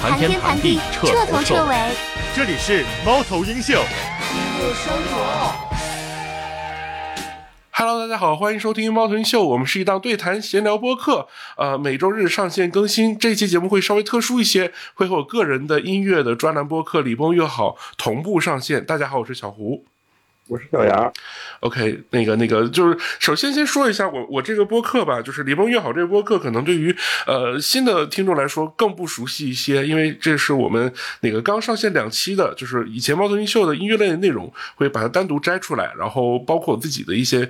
谈天谈地，彻头彻尾。这里是猫头鹰秀。Hello，大家好，欢迎收听猫头鹰秀。我们是一档对谈闲聊播客，呃，每周日上线更新。这期节目会稍微特殊一些，会和我个人的音乐的专栏播客《礼崩乐好》同步上线。大家好，我是小胡。我是小杨，OK，那个那个就是首先先说一下我我这个播客吧，就是《李梦越好》这个播客，可能对于呃新的听众来说更不熟悉一些，因为这是我们那个刚上线两期的，就是以前猫头鹰秀的音乐类的内容，会把它单独摘出来，然后包括我自己的一些。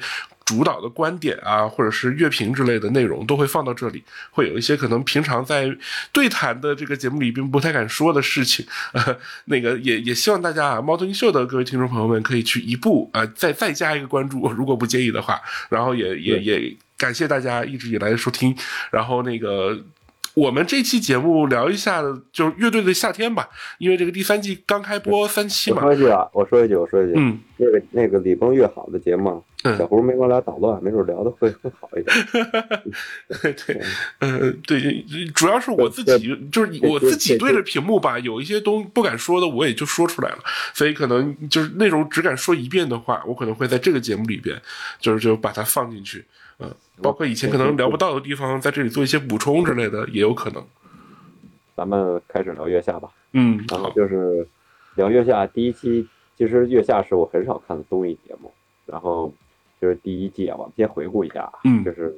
主导的观点啊，或者是乐评之类的内容，都会放到这里。会有一些可能平常在对谈的这个节目里并不太敢说的事情，那个也也希望大家啊，猫头鹰秀的各位听众朋友们可以去一步啊，再再加一个关注，如果不介意的话。然后也也也感谢大家一直以来的收听。然后那个。我们这期节目聊一下，就是乐队的夏天吧，因为这个第三季刚开播三期嘛。我说一句啊，我说一句，我说一句，嗯，那个那个李崩越好的节目，小胡没跟我俩捣乱，没准聊的会更好一点。对，嗯，对，主要是我自己，就是我自己对着屏幕吧，有一些东不敢说的，我也就说出来了，所以可能就是那种只敢说一遍的话，我可能会在这个节目里边，就是就把它放进去。嗯，包括以前可能聊不到的地方，在这里做一些补充之类的，也有可能。咱们开始聊月下吧。嗯，然后就是聊月下第一期。其实月下是我很少看的综艺节目。然后就是第一季啊，我们先回顾一下。嗯，就是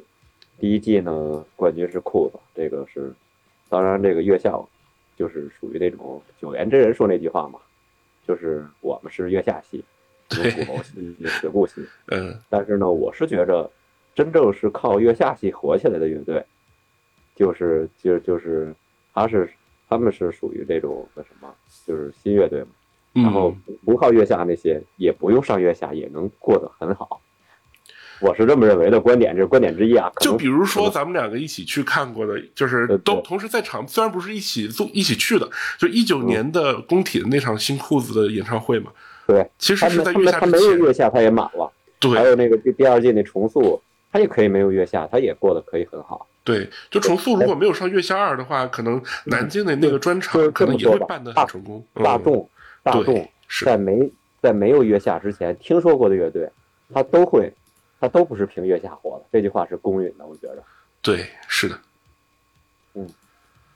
第一季呢，冠军是裤子，这个是。当然，这个月下就是属于那种九连真人说那句话嘛，就是我们是月下系，有骨头系，有血骨系。嗯。但是呢，我是觉着。真正是靠月下系火起来的乐队，就是就就是他是他们是属于这种那什么，就是新乐队嘛。然后不靠月下那些，也不用上月下也能过得很好。我是这么认为的观点，这是观点之一啊。就比如说咱们两个一起去看过的，就是都同时在场，虽然不是一起做一起去的，就一九年的工体的那场新裤子的演唱会嘛。对，其实是在月下他没有月下，他也满了。对，还有那个第第二季那重塑。他也可以没有月下，他也过得可以很好。对，就重塑如果没有上月下二的话，可能南京的那个专场可能也会办得很成功。大众，大众在没在没有月下之前听说过的乐队，他都会，他都不是凭月下火的。这句话是公允的，我觉得。对，是的。嗯，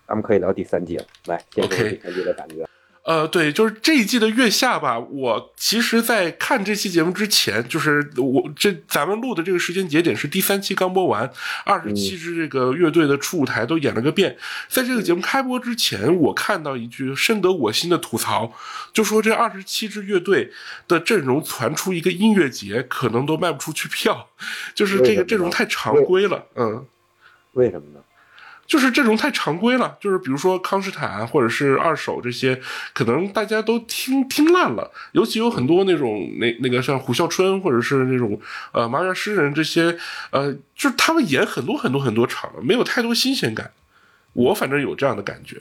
咱们可以聊第三季了，来，先说第三季的感觉。呃，对，就是这一季的月下吧。我其实，在看这期节目之前，就是我这咱们录的这个时间节点是第三期刚播完，二十七支这个乐队的初舞台都演了个遍。在这个节目开播之前，我看到一句深得我心的吐槽，就说这二十七支乐队的阵容传出一个音乐节，可能都卖不出去票，就是这个阵容太常规了。嗯，为什么呢？就是这种太常规了，就是比如说康斯坦或者是二手这些，可能大家都听听烂了。尤其有很多那种那那个像虎啸春或者是那种呃麻原诗人这些，呃，就是他们演很多很多很多场了，没有太多新鲜感。我反正有这样的感觉。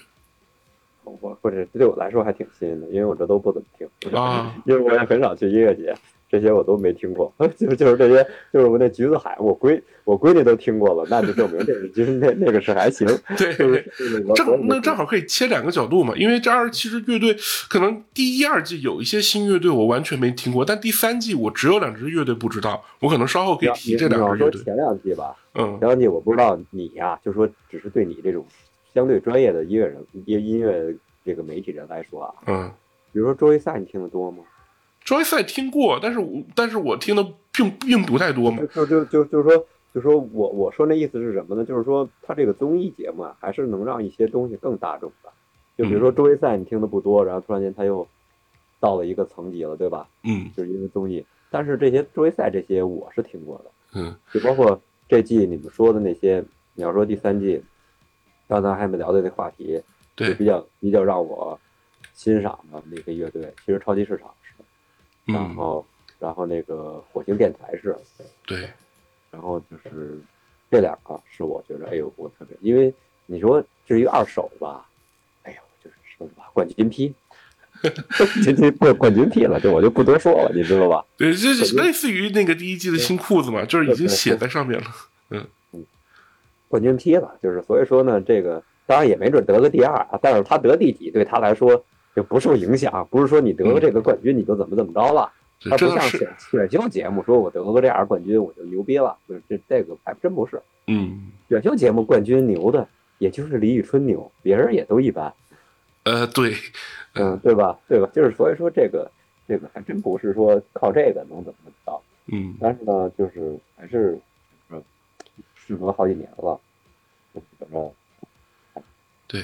我或者对我来说还挺新的，因为我这都不怎么听啊，因为我也很少去音乐节。这些我都没听过，就就是这些，就是我那橘子海，我闺我闺女都听过了，那就证明这是 就是那那个是还行。对，正那正好可以切两个角度嘛，因为这二十七支乐队，可能第一二季有一些新乐队我完全没听过，但第三季我只有两支乐队不知道，我可能稍后可以提这两支乐队。前两季吧，嗯，前两季我不知道你呀，就说只是对你这种相对专业的音乐人、音音乐这个媒体人来说啊，嗯，比如说周一赛，你听得多吗？周赛听过，但是我但是我听的并并不太多嘛。就就就就是说，就说我我说那意思是什么呢？就是说，他这个综艺节目啊，还是能让一些东西更大众的。就比如说周赛，你听的不多，然后突然间他又到了一个层级了，对吧？嗯。就是因为综艺，但是这些周赛这些我是听过的。嗯。就包括这季你们说的那些，你要说第三季，刚才还没聊的那话题，对，比较比较让我欣赏的那个乐队，其实超级市场。然后，然后那个火星电台是，对，然后就是这两个是我觉得，哎呦，我特别，因为你说至于二手吧，哎呦，就是说吧，冠军批，冠军冠冠军批了，这我就不多说了，你知道吧？对，这类似于那个第一季的新裤子嘛，就是已经写在上面了，嗯。嗯，冠军批了，就是所以说呢，这个当然也没准得个第二啊，但是他得第几对他来说就不受影响，不是说你得了这个冠军你就怎么怎么着了，他不像选选秀节目说我得个这样冠军我就牛逼了，不是这这个还真不是。嗯，选秀节目冠军牛的也就是李宇春牛，别人也都一般。呃，对，嗯，对吧？对吧？就是所以说这个这个还真不是说靠这个能怎么着。嗯，但是呢，就是还是呃，时隔好几年了，就怎么着？对。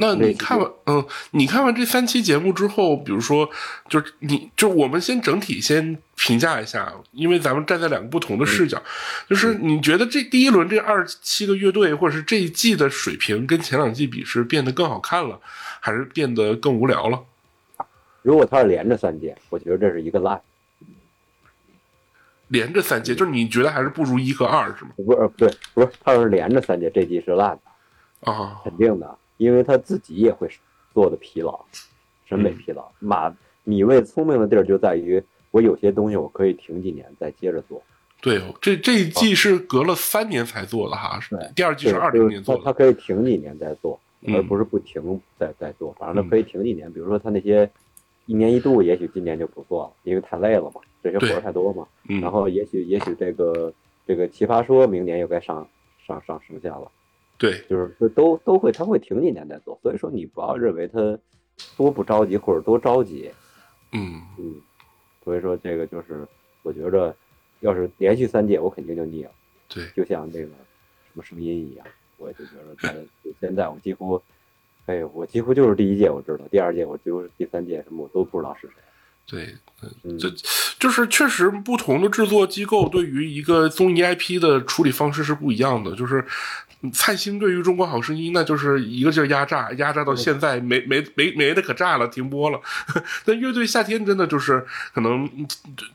那你看完，嗯，你看完这三期节目之后，比如说，就是你就我们先整体先评价一下，因为咱们站在两个不同的视角，就是你觉得这第一轮这二十七个乐队，或者是这一季的水平，跟前两季比是变得更好看了，还是变得更无聊了？如果他是连着三届，我觉得这是一个烂。连着三届，就是你觉得还是不如一和二，是吗？不是，对，不是，他要是连着三届，这季是烂的啊，肯定的。因为他自己也会做的疲劳，审美疲劳。马米未聪明的地儿就在于，我有些东西我可以停几年再接着做。对，这这一季是隔了三年才做的哈，是第二季是二零年做的。他可以停几年再做，而不是不停再再做。反正他可以停几年，比如说他那些一年一度，也许今年就不做了，因为太累了嘛，这些活儿太多嘛。然后也许也许这个这个奇葩说明年又该上上上升线了。对，就是都都会，他会停几年再做，所以说你不要认为他多不着急或者多着急，嗯嗯，所以说这个就是我觉着，要是连续三届我肯定就腻了，对，就像这个什么声音一样，我就觉得在现在我几乎，哎，我几乎就是第一届我知道，第二届我就是第三届什么我都不知道是谁。对，这就是确实不同的制作机构对于一个综艺 IP 的处理方式是不一样的。就是蔡兴对于《中国好声音》，那就是一个劲儿压榨，压榨到现在没没没没的可榨了，停播了。但乐队夏天真的就是可能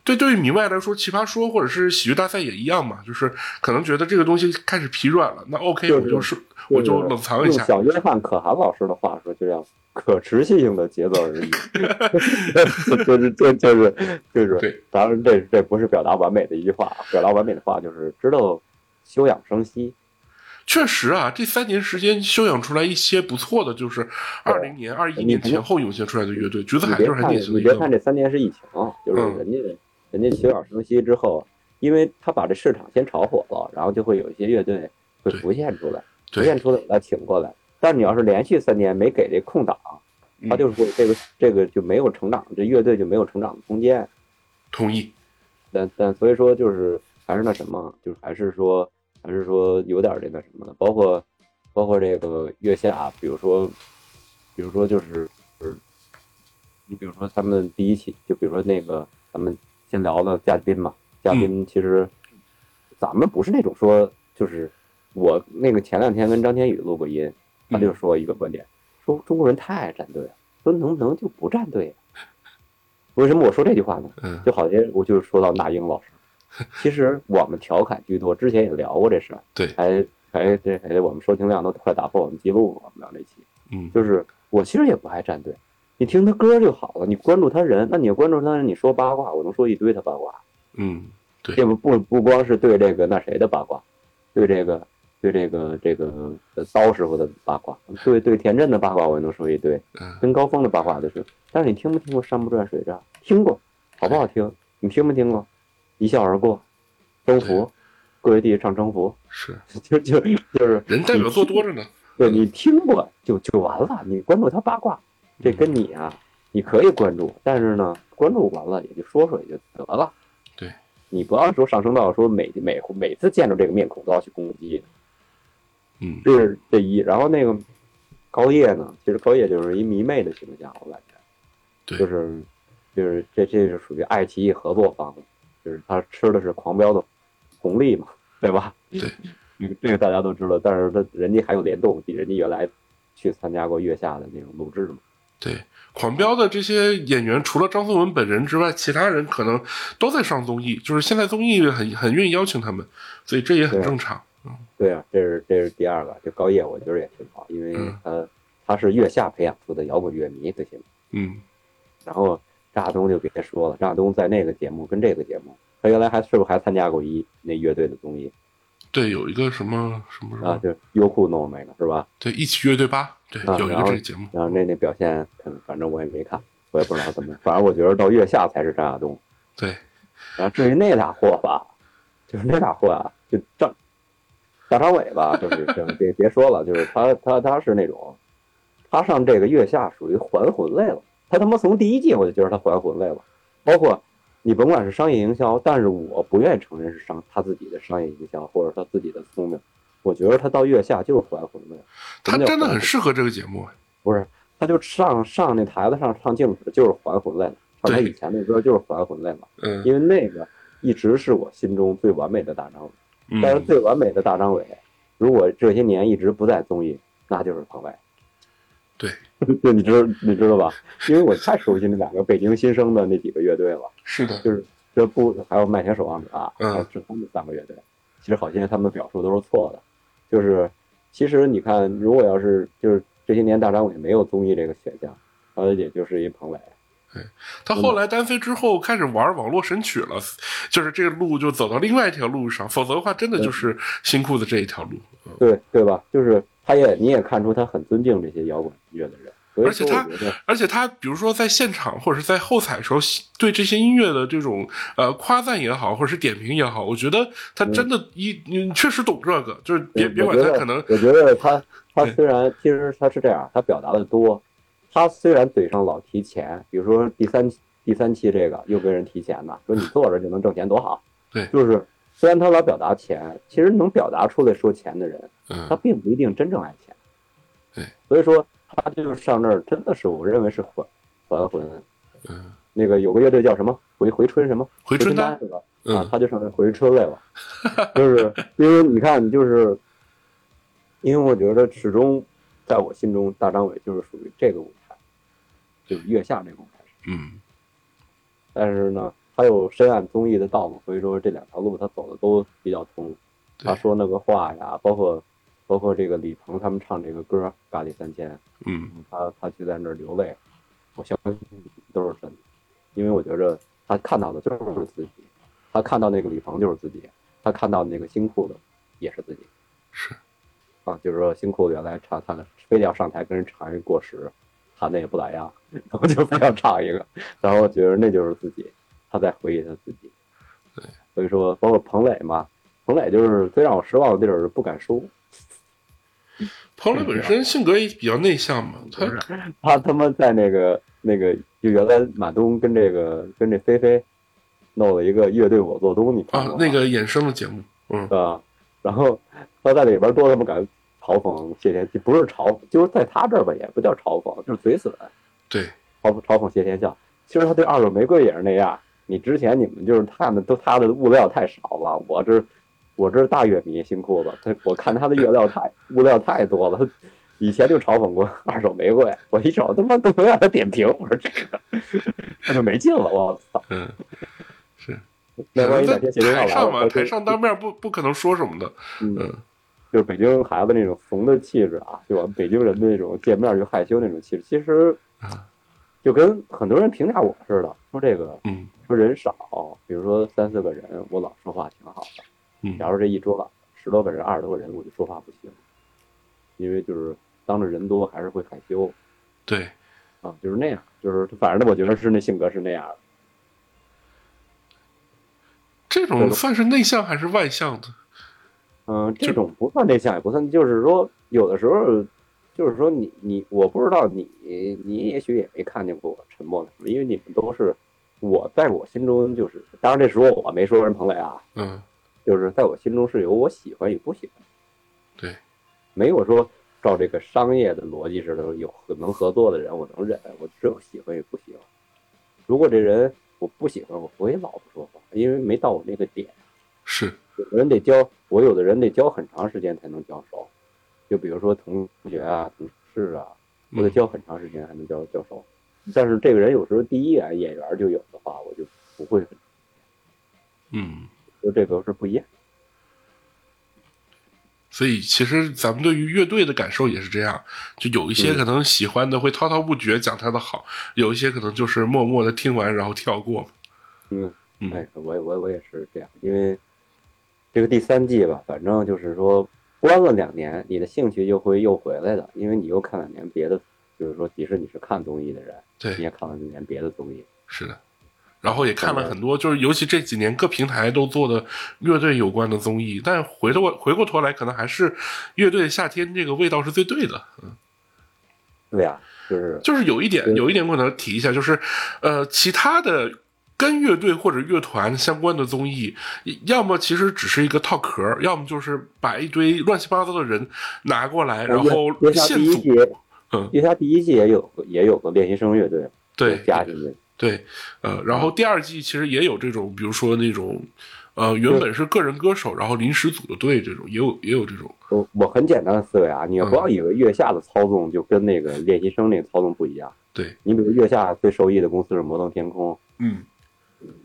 对对于迷外来说，《奇葩说》或者是喜剧大赛也一样嘛，就是可能觉得这个东西开始疲软了。那 OK，我就是我就冷藏一下。小约翰可汗老师的话说，就叫可持续性的节奏而已。就是就就是就是，当然这这不是表达完美的一句话，表达完美的话就是知道休养生息。确实啊，这三年时间修养出来一些不错的，就是二零年、二一年前后涌现出来的乐队。橘子海就是很典型的。你别看这三年是疫情，就是人家人家休养生息之后，因为他把这市场先炒火了，然后就会有一些乐队会浮现出来，浮现出来把他请过来。但你要是连续三年没给这空档，他就是会这个这个就没有成长，这乐队就没有成长的空间。同意。但但所以说就是还是那什么，就是还是说。还是说有点这个什么的，包括包括这个月下，比如说，比如说就是，你比如说他们第一期，就比如说那个咱们先聊的嘉宾嘛，嘉宾其实咱们不是那种说，就是我那个前两天跟张天宇录过音，他就说一个观点，说中国人太爱站队了，说能不能就不站队？为什么我说这句话呢？就好像我就是说到那英老师。其实我们调侃居多，之前也聊过这事儿，对，还还这还我们收听量都快打破我们记录了。我们聊这期，嗯，就是我其实也不爱站队，你听他歌就好了，你关注他人，那你关注他人，你说八卦，我能说一堆他八卦，嗯，对，这不不不光是对这个那谁的八卦，对这个对这个这个刀师傅的八卦，对对田震的八卦我也能说一堆，跟高峰的八卦就是，但是你听没听过山不转水转？听过，好不好听？你听没听过？一笑而过，征服，各位地唱征服，是就就就是人代表作多着呢。对你听过就就完了，你关注他八卦，这跟你啊，你可以关注，但是呢，关注完了也就说说也就得了。对，你不要说上升到说每每每次见着这个面孔都要去攻击。嗯，这是这一。然后那个高叶呢，其实高叶就是一迷妹的形象，我感觉，对，就是就是这这是属于爱奇艺合作方。就是他吃的是狂飙的红利嘛，对吧？对，这个这个大家都知道，但是他人家还有联动，比人家原来去参加过月下的那种录制嘛。对，狂飙的这些演员，除了张颂文本人之外，其他人可能都在上综艺，就是现在综艺很很愿意邀请他们，所以这也很正常。嗯，对啊，这是这是第二个，就高叶，我觉得也挺好，因为他他是月下培养出的摇滚乐迷，最起码。嗯，然后。张亚东就别说了，张亚东在那个节目跟这个节目，他原来还是不是还参加过一那乐队的综艺？对，有一个什么什么啊，就优酷弄的那个是吧？对，一起乐队吧，对，有一个这个节目。然后那那表现，反正我也没看，我也不知道怎么。反正我觉得到月下才是张亚东。对。然后至于那俩货吧，就是那俩货啊，就张大张伟吧，就是别别说了，就是他他他是那种，他上这个月下属于还魂类了。他他妈从第一季我就觉得他还魂类了，包括。你甭管是商业营销，但是我不愿意承认是商他自己的商业营销，或者他自己的聪明。我觉得他到月下就是还魂的。他真的很适合这个节目。不是，他就上上那台子上唱镜子就是还魂类了，唱他以前那歌就是还魂类嘛。嗯。因为那个一直是我心中最完美的大张伟，但是最完美的大张伟，如果这些年一直不在综艺，那就是彭磊。对，对，你知道你知道吧？因为我太熟悉那两个北京新生的那几个乐队了。是的，就是这不还有麦田守望者啊，还有志他们三个乐队。其实好些他们的表述都是错的，就是其实你看，如果要是就是这些年大张伟没有综艺这个选项，他也就是一彭磊。对，他后来单飞之后开始玩网络神曲了，就是这个路就走到另外一条路上，否则的话真的就是新裤子这一条路。对对吧？就是他也你也看出他很尊敬这些摇滚音乐的人。而且他，而且他，比如说在现场或者是在后采的时候，对这些音乐的这种呃夸赞也好，或者是点评也好，我觉得他真的一你确实懂这个，就是别别管他可能。我觉得他他虽然其实他是这样，他表达的多，他虽然嘴上老提钱，比如说第三第三期这个又跟人提钱呢，说你坐着就能挣钱多好。对，就是虽然他老表达钱，其实能表达出来说钱的人，他并不一定真正爱钱。对，所以说。他就是上那儿，真的是我认为是还还魂。嗯，那个有个乐队叫什么回回春什么回春丹是吧？啊，他就上那回春来了。就是因为你看，就是因为我觉得始终在我心中，大张伟就是属于这个舞台，就是月下这个舞台。嗯。但是呢，他有深谙综艺的道路，所以说这两条路他走的都比较通。他说那个话呀，包括。包括这个李鹏他们唱这个歌《咖喱三千》，嗯，他他就在那儿流泪，我相信都是真的，因为我觉着他看到的就是自己，他看到那个李鹏就是自己，他看到那个新裤子也是自己，是，啊，就是说新裤子原来唱他非得要上台跟人唱一个过时，弹的也不咋样，然后就非要唱一个，然后觉得那就是自己，他在回忆他自己，对，所以说包括彭磊嘛，彭磊就是最让我失望的地儿是不敢说。彭磊本身性格也比较内向嘛，他 他他妈在那个那个就原来马东跟这个跟这菲菲弄了一个乐队我做东，你看啊那个衍生的节目，嗯啊，然后他在里边多他妈敢嘲讽谢天笑，不是嘲，就是在他这儿吧也不叫嘲讽，就是嘴损，对，嘲嘲讽谢天笑。其实他对二手玫瑰也是那样，你之前你们就是看的都他的物料太少了，我这。我这是大乐迷，新裤子，他我看他的月料太物料太多了，他以前就嘲讽过二手玫瑰，我一瞅他妈都能让他点评，我说这个那就没劲了，我操！嗯，是。那万一哪天谢天笑来了，台上当面不不可能说什么的。嗯，就是北京孩子那种怂的气质啊，就我们北京人的那种见面就害羞那种气质，其实就跟很多人评价我似的，说这个，嗯，说人少，比如说三四个人，我老说话挺好的。假如这一桌十多个人、二十多个人，我就说话不行，因为就是当着人多还是会害羞。对，啊，就是那样，就是反正我觉得是那性格是那样的。这种算是内向还是外向的？嗯，这种不算内向，也不算，就是说有的时候，就是说你你，我不知道你你也许也没看见过我沉默的因为你们都是我在我心中就是，当然这时候我没说人彭磊啊，嗯。就是在我心中是有我喜欢与不喜欢，对，没有说照这个商业的逻辑似的有能合作的人我能忍，我只有喜欢与不喜欢。如果这人我不喜欢，我不会老不说话，因为没到我那个点。是，有的人得交，我有的人得交很长时间才能交熟。就比如说同学啊、同事啊，我得交很长时间才能交交熟。但是这个人有时候第一眼眼缘就有的话，我就不会。嗯。就这个是不一样，所以其实咱们对于乐队的感受也是这样，就有一些可能喜欢的会滔滔不绝讲他的好，有一些可能就是默默的听完然后跳过。嗯，哎，我我我也是这样，因为这个第三季吧，反正就是说关了两年，你的兴趣就会又回来的，因为你又看两年别的，就是说即使你是看综艺的人，对，也看了几年别的综艺。是的。然后也看了很多，就是尤其这几年各平台都做的乐队有关的综艺，但回头回过头来，可能还是乐队夏天这个味道是最对的。嗯，对呀，就是就是有一点，有一点可能提一下，就是呃，其他的跟乐队或者乐团相关的综艺，要么其实只是一个套壳，要么就是把一堆乱七八糟的人拿过来，然后现组。嗯，月下第一季也有也有个练习生乐队，对，加进去。对，呃，然后第二季其实也有这种，比如说那种，呃，原本是个人歌手，然后临时组的队，这种也有也有这种。我我很简单的思维啊，你不要以为月下的操纵就跟那个练习生那个操纵不一样。对，你比如月下最受益的公司是摩登天空，嗯，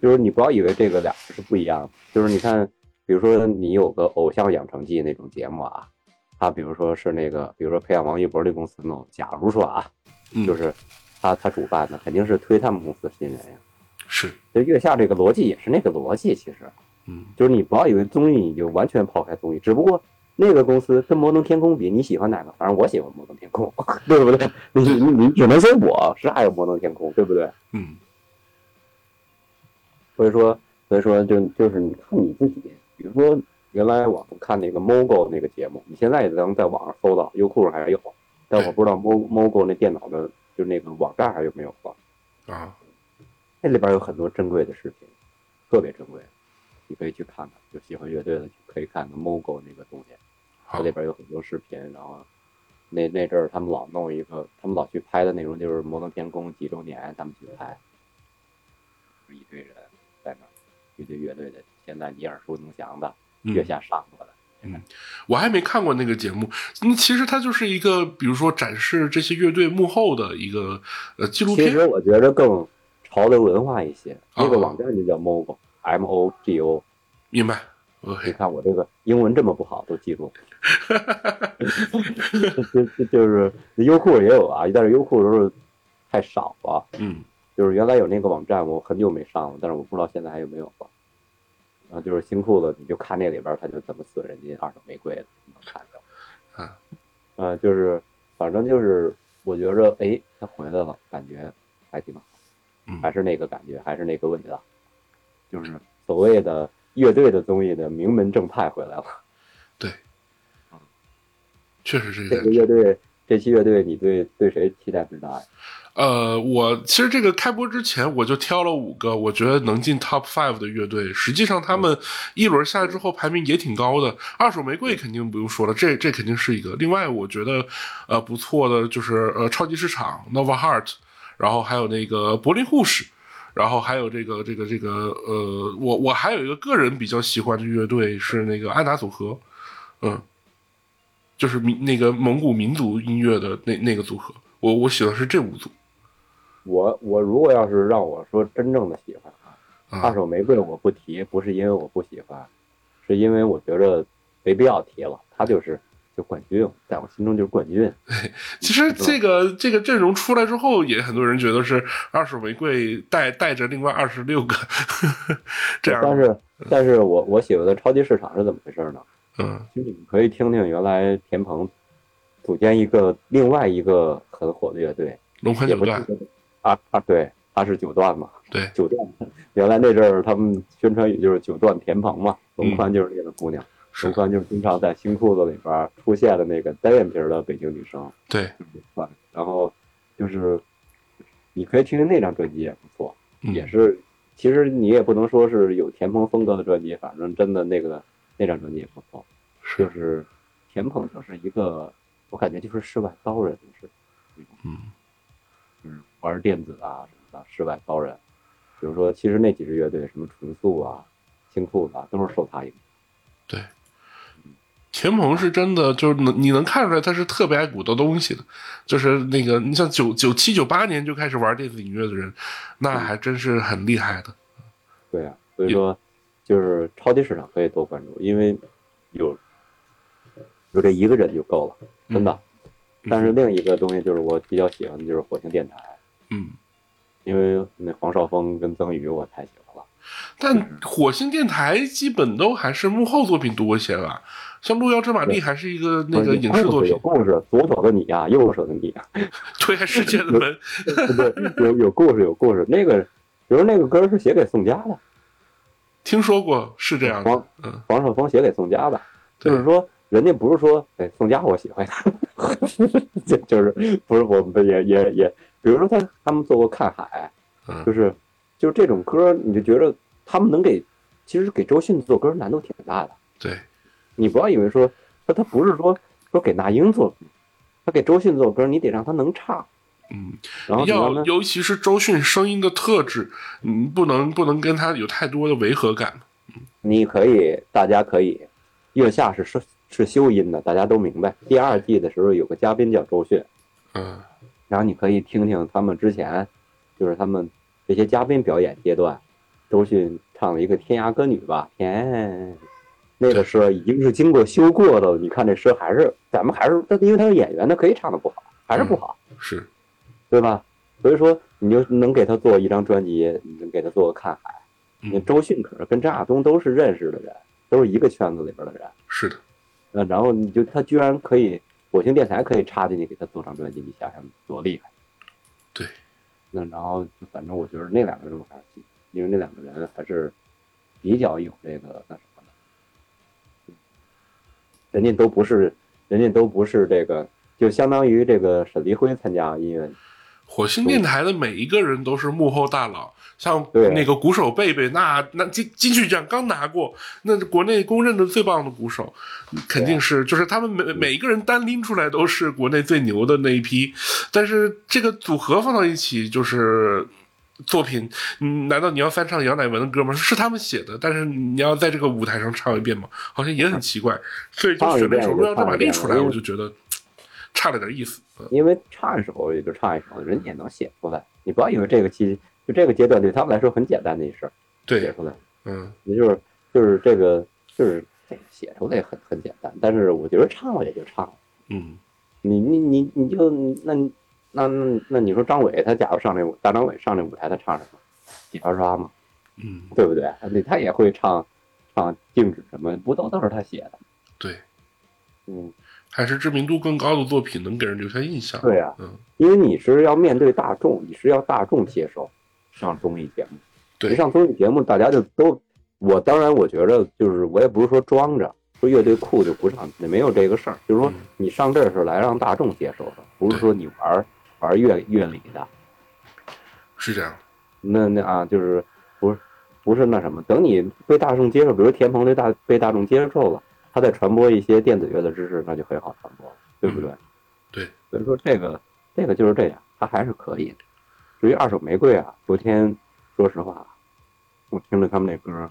就是你不要以为这个俩是不一样，就是你看，比如说你有个偶像养成记那种节目啊，他比如说是那个，比如说培养王一博这公司弄，假如说啊，就是。他他主办的肯定是推他们公司的新人呀，是。就月下这个逻辑也是那个逻辑，其实，嗯，就是你不要以为综艺你就完全抛开综艺，只不过那个公司跟摩登天空比，你喜欢哪个？反正我喜欢摩登天空，对不对？你你你只能说我是爱摩登天空，对不对？嗯。所以说，所以说，就就是你看你自己，比如说原来我们看那个 MOGO 那个节目，你现在也能在网上搜到，优酷上还有，但我不知道 MO MOGO 那电脑的。就那个网站还有没有放啊？那里边有很多珍贵的视频，特别珍贵，你可以去看看。就喜欢乐队的可以看看 MOGO 那个东西，它里边有很多视频。然后那那阵儿他们老弄一个，他们老去拍的内容就是《摩登天空》几周年，他们去拍，一堆人在那，一堆乐队的，现在你耳熟能详的，月下上过的。嗯，我还没看过那个节目。嗯，其实它就是一个，比如说展示这些乐队幕后的一个呃纪录片。其实我觉得更潮流文化一些。那个网站就叫 Mogo，M O G O。明白。你看我这个英文这么不好，都记住。就就就是优酷也有啊，但是优酷都是太少了。嗯。就是原来有那个网站，我很久没上了，但是我不知道现在还有没有了。啊，就是新裤子，你就看那里边，他就怎么损人家二手玫瑰的，能看着。啊，呃，就是，反正就是，我觉着，哎，他回来了，感觉还挺好，还是那个感觉，还是那个味道，就是所谓的乐队的综艺的名门正派回来了。对，啊，确实是这个乐队，这期乐队，你对对谁期待最大呀？呃，我其实这个开播之前我就挑了五个，我觉得能进 top five 的乐队。实际上他们一轮下来之后排名也挺高的。二手玫瑰肯定不用说了，这这肯定是一个。另外我觉得呃不错的就是呃超级市场 Nova Heart，然后还有那个柏林护士，然后还有这个这个这个呃我我还有一个个人比较喜欢的乐队是那个安达组合，嗯，就是民那个蒙古民族音乐的那那个组合，我我喜欢是这五组。我我如果要是让我说真正的喜欢啊，二手玫瑰我不提，不是因为我不喜欢，是因为我觉着没必要提了。他就是就冠军，在我心中就是冠军。其实这个这个阵容出来之后，也很多人觉得是二手玫瑰带带着另外二十六个 这样。但是但是我我喜欢的超级市场是怎么回事呢？嗯，其实你们可以听听原来田鹏组建一个另外一个很火的乐队。龙宽九段。啊啊，对，他是九段嘛，对，九段。原来那阵儿他们宣传语就是九段田鹏嘛，龙宽就是那个姑娘，龙宽就是经常在新裤子里边出现的那个单眼皮的北京女生，对，然后就是你可以听听那张专辑也不错，也是，其实你也不能说是有田鹏风格的专辑，反正真的那个那张专辑也不错，就是田鹏就是一个，我感觉就是世外高人，是，嗯。嗯，玩电子啊什么的，世外高人。比如说，其实那几支乐队，什么纯素啊、新裤子啊，都是受他影响。对，田鹏是真的，就是能你能看出来，他是特别爱鼓捣东西的。就是那个，你像九九七九八年就开始玩电子音乐的人，那还真是很厉害的。对啊，所以说，就是超级市场可以多关注，因为有有这一个人就够了，真的。但是另一个东西就是我比较喜欢的就是火星电台，嗯，因为那黄少峰跟曾宇我太喜欢了，但火星电台基本都还是幕后作品多一些吧，像《路遥知马力》还是一个那个影视作品。有故事，左手的你呀，右手的你 呀，推开世界的门。对，有有故事，有故事。那个，比如那个歌是写给宋佳的，听说过是这样。黄黄少峰写给宋佳的，就是说人家不是说哎宋佳我喜欢他，就就是不是我们也也也，比如说他他们做过看海，就是就是这种歌，你就觉得。他们能给，其实给周迅做歌难度挺大的。对，你不要以为说说他不是说说给那英做，他给周迅做歌，你得让他能唱。嗯，然后要尤其是周迅声音的特质，嗯，不能不能跟他有太多的违和感。你可以，大家可以，月下是是是修音的，大家都明白。第二季的时候有个嘉宾叫周迅，嗯，然后你可以听听他们之前，就是他们这些嘉宾表演阶段。周迅唱了一个《天涯歌女》吧，天，那个诗已经是经过修过的。你看这声还是咱们还是他，因为他是演员，他可以唱的不好，还是不好，是，对吧？所以说，你就能给他做一张专辑，你能给他做个看海。你周迅可是跟张亚东都是认识的人，都是一个圈子里边的人。是的，那然后你就他居然可以火星电台可以插进去给他做张专辑，你想想多厉害。对，那然后反正我觉得那两个人我还是。因为那两个人还是比较有这个那什么的，人家都不是，人家都不是这个，就相当于这个沈黎辉参加音乐。火星电台的每一个人都是幕后大佬，像那个鼓手贝贝，那那金金曲奖刚拿过，那国内公认的最棒的鼓手，肯定是就是他们每每一个人单拎出来都是国内最牛的那一批，但是这个组合放到一起就是。作品，嗯，难道你要翻唱杨乃文的歌吗？是他们写的，但是你要在这个舞台上唱一遍吗？好像也很奇怪。所以就选了一首《路遥知马力》出来，我就觉得差了点意思。因为唱一首也就唱一首，人家也能写出来。你不要以为这个期就这个阶段对他们来说很简单的一事儿，写出来。嗯，也就是就是这个就是写出来很很简单，但是我觉得唱了也就唱了。嗯，你你你你就那。那那那你说张伟他假如上这大张伟上这舞台他唱什么？吉他刷嘛？嗯，对不对？那他也会唱唱静止什么？不都都是他写的？对，嗯，还是知名度更高的作品能给人留下印象。对呀，嗯，因为你是要面对大众，你是要大众接受上综艺节目。对，上综艺节目大家就都，我当然我觉得就是我也不是说装着说乐队酷就不上，也没有这个事儿。就是说你上这儿是来让大众接受的，不是说你玩。玩乐乐理的，是这样。那那啊，就是不是不是那什么？等你被大众接受，比如田鹏被大被大众接受了，他在传播一些电子乐的知识，那就很好传播了，对不对？对。所以说这个这个就是这样，他还是可以的。至于二手玫瑰啊，昨天说实话，我听了他们那歌，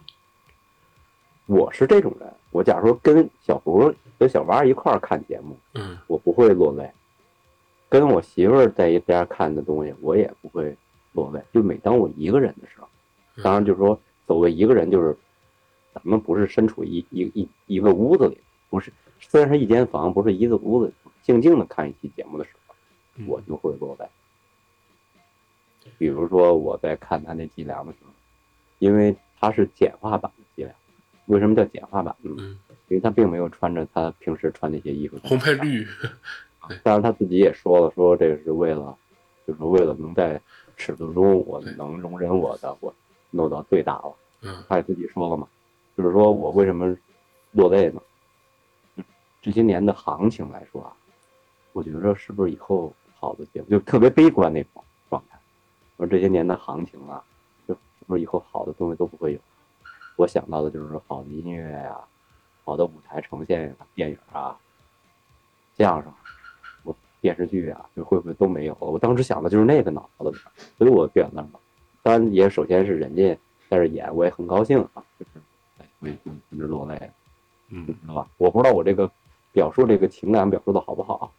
我是这种人，我假如说跟小胡跟小娃一块儿看节目，嗯，我不会落泪。跟我媳妇儿在一边看的东西，我也不会落泪。就每当我一个人的时候，当然就是说，所谓一个人，就是咱们不是身处一一一一个屋子里，不是，虽然是一间房，不是一个屋子，静静的看一期节目的时候，我就会落泪。比如说我在看他那计量的时候，因为他是简化版的计量，为什么叫简化版？嗯，因为他并没有穿着他平时穿那些衣服，红配绿。当然他自己也说了，说这是为了，就是为了能在尺度中我能容忍我的，我弄到最大了。嗯，他也自己说了嘛，就是说我为什么落泪呢？这些年的行情来说啊，我觉得是不是以后好的节目就特别悲观那种状态？说这些年的行情啊，就是不是以后好的东西都不会有？我想到的就是好的音乐呀，好的舞台呈现呀，电影啊，相声。我电视剧啊，就会不会都没有了？我当时想的就是那个脑子里，所以我选那了。当然，也首先是人家在这演，我也很高兴啊，就是哎，我也跟着落泪，嗯，知道吧？我不知道我这个表述这个情感表述的好不好，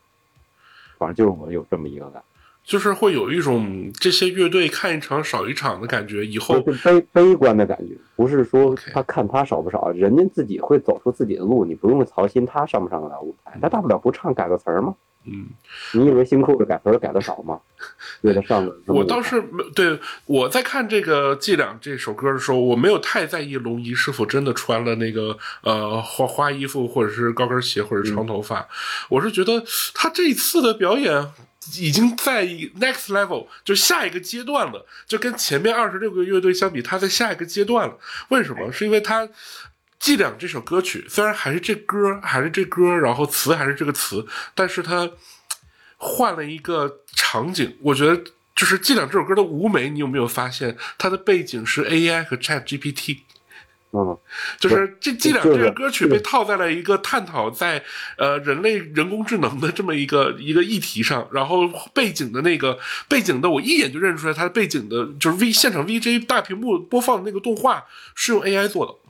反正就是我有这么一个感，就是会有一种这些乐队看一场少一场的感觉。以后悲悲观的感觉，不是说他看他少不少，人家自己会走出自己的路，你不用操心他上不上得了舞台，他大不了不唱，改个词儿嘛。嗯，你以为新裤子改分改的少吗？为了上我倒是没对我在看这个《伎俩》这首歌的时候，我没有太在意龙一是否真的穿了那个呃花花衣服，或者是高跟鞋，或者长头发。我是觉得他这一次的表演已经在 next level，就下一个阶段了，就跟前面二十六个乐队相比，他在下一个阶段了。为什么？是因为他《伎俩》这首歌曲虽然还是这歌，还是这歌，然后词还是这个词，但是它。换了一个场景，我觉得就是《伎俩》这首歌的舞美，你有没有发现它的背景是 AI 和 Chat GPT？嗯，就是这《伎俩》这个歌曲被套在了一个探讨在呃人类人工智能的这么一个一个议题上，然后背景的那个背景的，我一眼就认出来，它的背景的就是 V 现场 VJ 大屏幕播放的那个动画是用 AI 做的。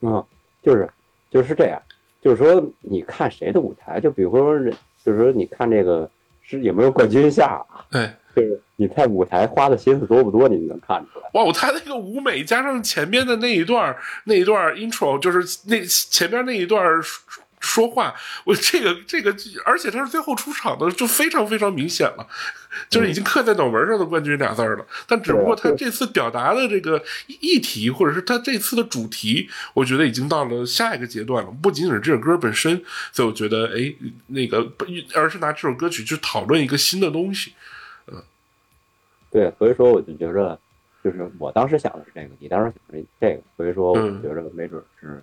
嗯，就是就是这样，就是说你看谁的舞台，就比如说，就是说你看这个。是有没有冠军下？对，就是你在舞台花的心思多不多，你能看出来。哇，他那个舞美加上前面的那一段那一段 intro，就是那前边那一段。说话，我这个这个，而且他是最后出场的，就非常非常明显了，就是已经刻在脑门上的冠军俩字儿了。但只不过他这次表达的这个议题，或者是他这次的主题，我觉得已经到了下一个阶段了。不仅仅是这首歌本身，所以我觉得，哎，那个，而是拿这首歌曲去讨论一个新的东西。嗯，对，所以说我就觉着，就是我当时想的是这个，你当时想的这个，所以说我觉着没准是。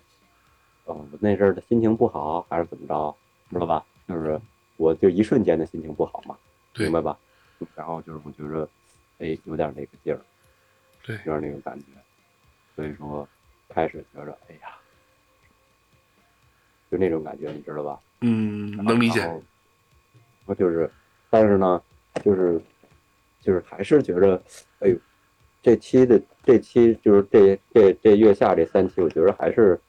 哦，那阵儿的心情不好，还是怎么着，知道吧？就是我就一瞬间的心情不好嘛，明白吧？然后就是我觉着，哎，有点那个劲儿，对，有点那种感觉，所以说开始觉着，哎呀，就那种感觉，你知道吧？嗯，能理解。我就是，但是呢，就是就是还是觉着，哎呦，这期的这期就是这这这月下这三期，我觉得还是。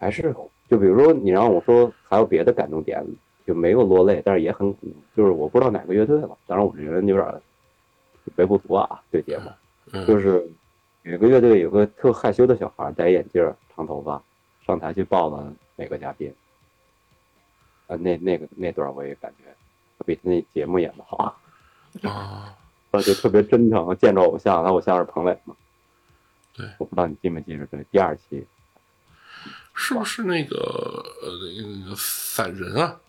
还是就比如说你让我说还有别的感动点，就没有落泪，但是也很就是我不知道哪个乐队了。当然我这人有点背不足啊，对节目，就是有个乐队有个特害羞的小孩戴眼镜长头发上台去抱了每个嘉宾，啊那那个那段我也感觉比他那节目演的好啊，就特别真诚，见着偶像，那偶像是彭磊嘛，对，我不知道你记没记着对第二期。是不是那个呃那个散人啊？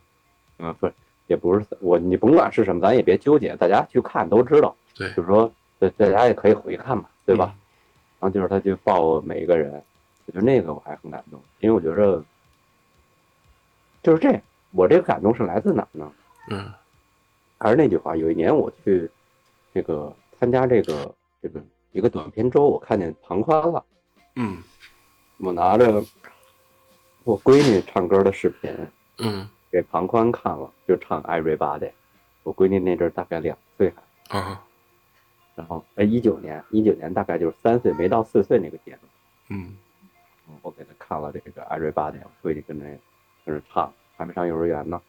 嗯，不是，也不是我，你甭管是什么，咱也别纠结，大家去看都知道。对，就是说，大大家也可以回看嘛，对吧？然后就是他去抱每一个人，我觉得那个我还很感动，因为我觉着就是这，我这个感动是来自哪呢？嗯，还是那句话，有一年我去这个参加这个这个一个短片周，我看见庞宽了。嗯，我拿着。我闺女唱歌的视频，嗯，给庞宽看了，就唱《Everybody》。我闺女那阵大概两岁还，啊，然后哎，一九年，一九年大概就是三岁没到四岁那个阶段，嗯，我给她看了这个《Everybody》，我闺女跟着跟着唱，还没上幼儿园呢，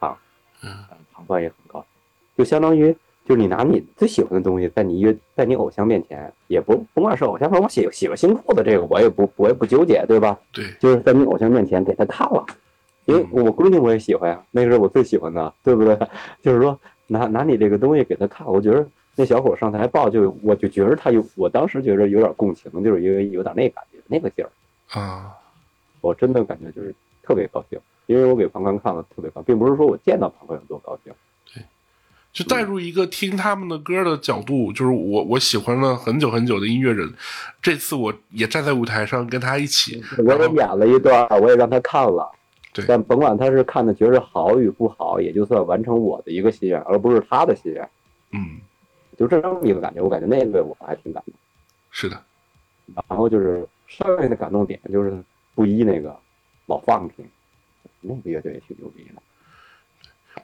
唱，嗯，庞宽也很高兴，就相当于。就是你拿你最喜欢的东西，在你乐，在你偶像面前，也不甭管是偶像，我喜喜欢新裤子这个，我也不我也不纠结，对吧？对，就是在你偶像面前给他看了，因为我闺女我也喜欢呀，那是我最喜欢的，对不对？就是说拿拿你这个东西给他看，我觉得那小伙上台抱，就我就觉得他有，我当时觉得有点共情，就是因为有点那感觉，那个劲儿啊，我真的感觉就是特别高兴，因为我给庞宽看了特别高，并不是说我见到庞宽有多高兴。就带入一个听他们的歌的角度，就是我我喜欢了很久很久的音乐人，这次我也站在舞台上跟他一起，我也演了一段，我也让他看了，对，但甭管他是看的觉得好与不好，也就算完成我的一个心愿，而不是他的心愿，嗯，就这么一个感觉，我感觉那个我还挺感动，是的，然后就是剩下的感动点就是布衣那个老放听，那个乐队也挺牛逼的。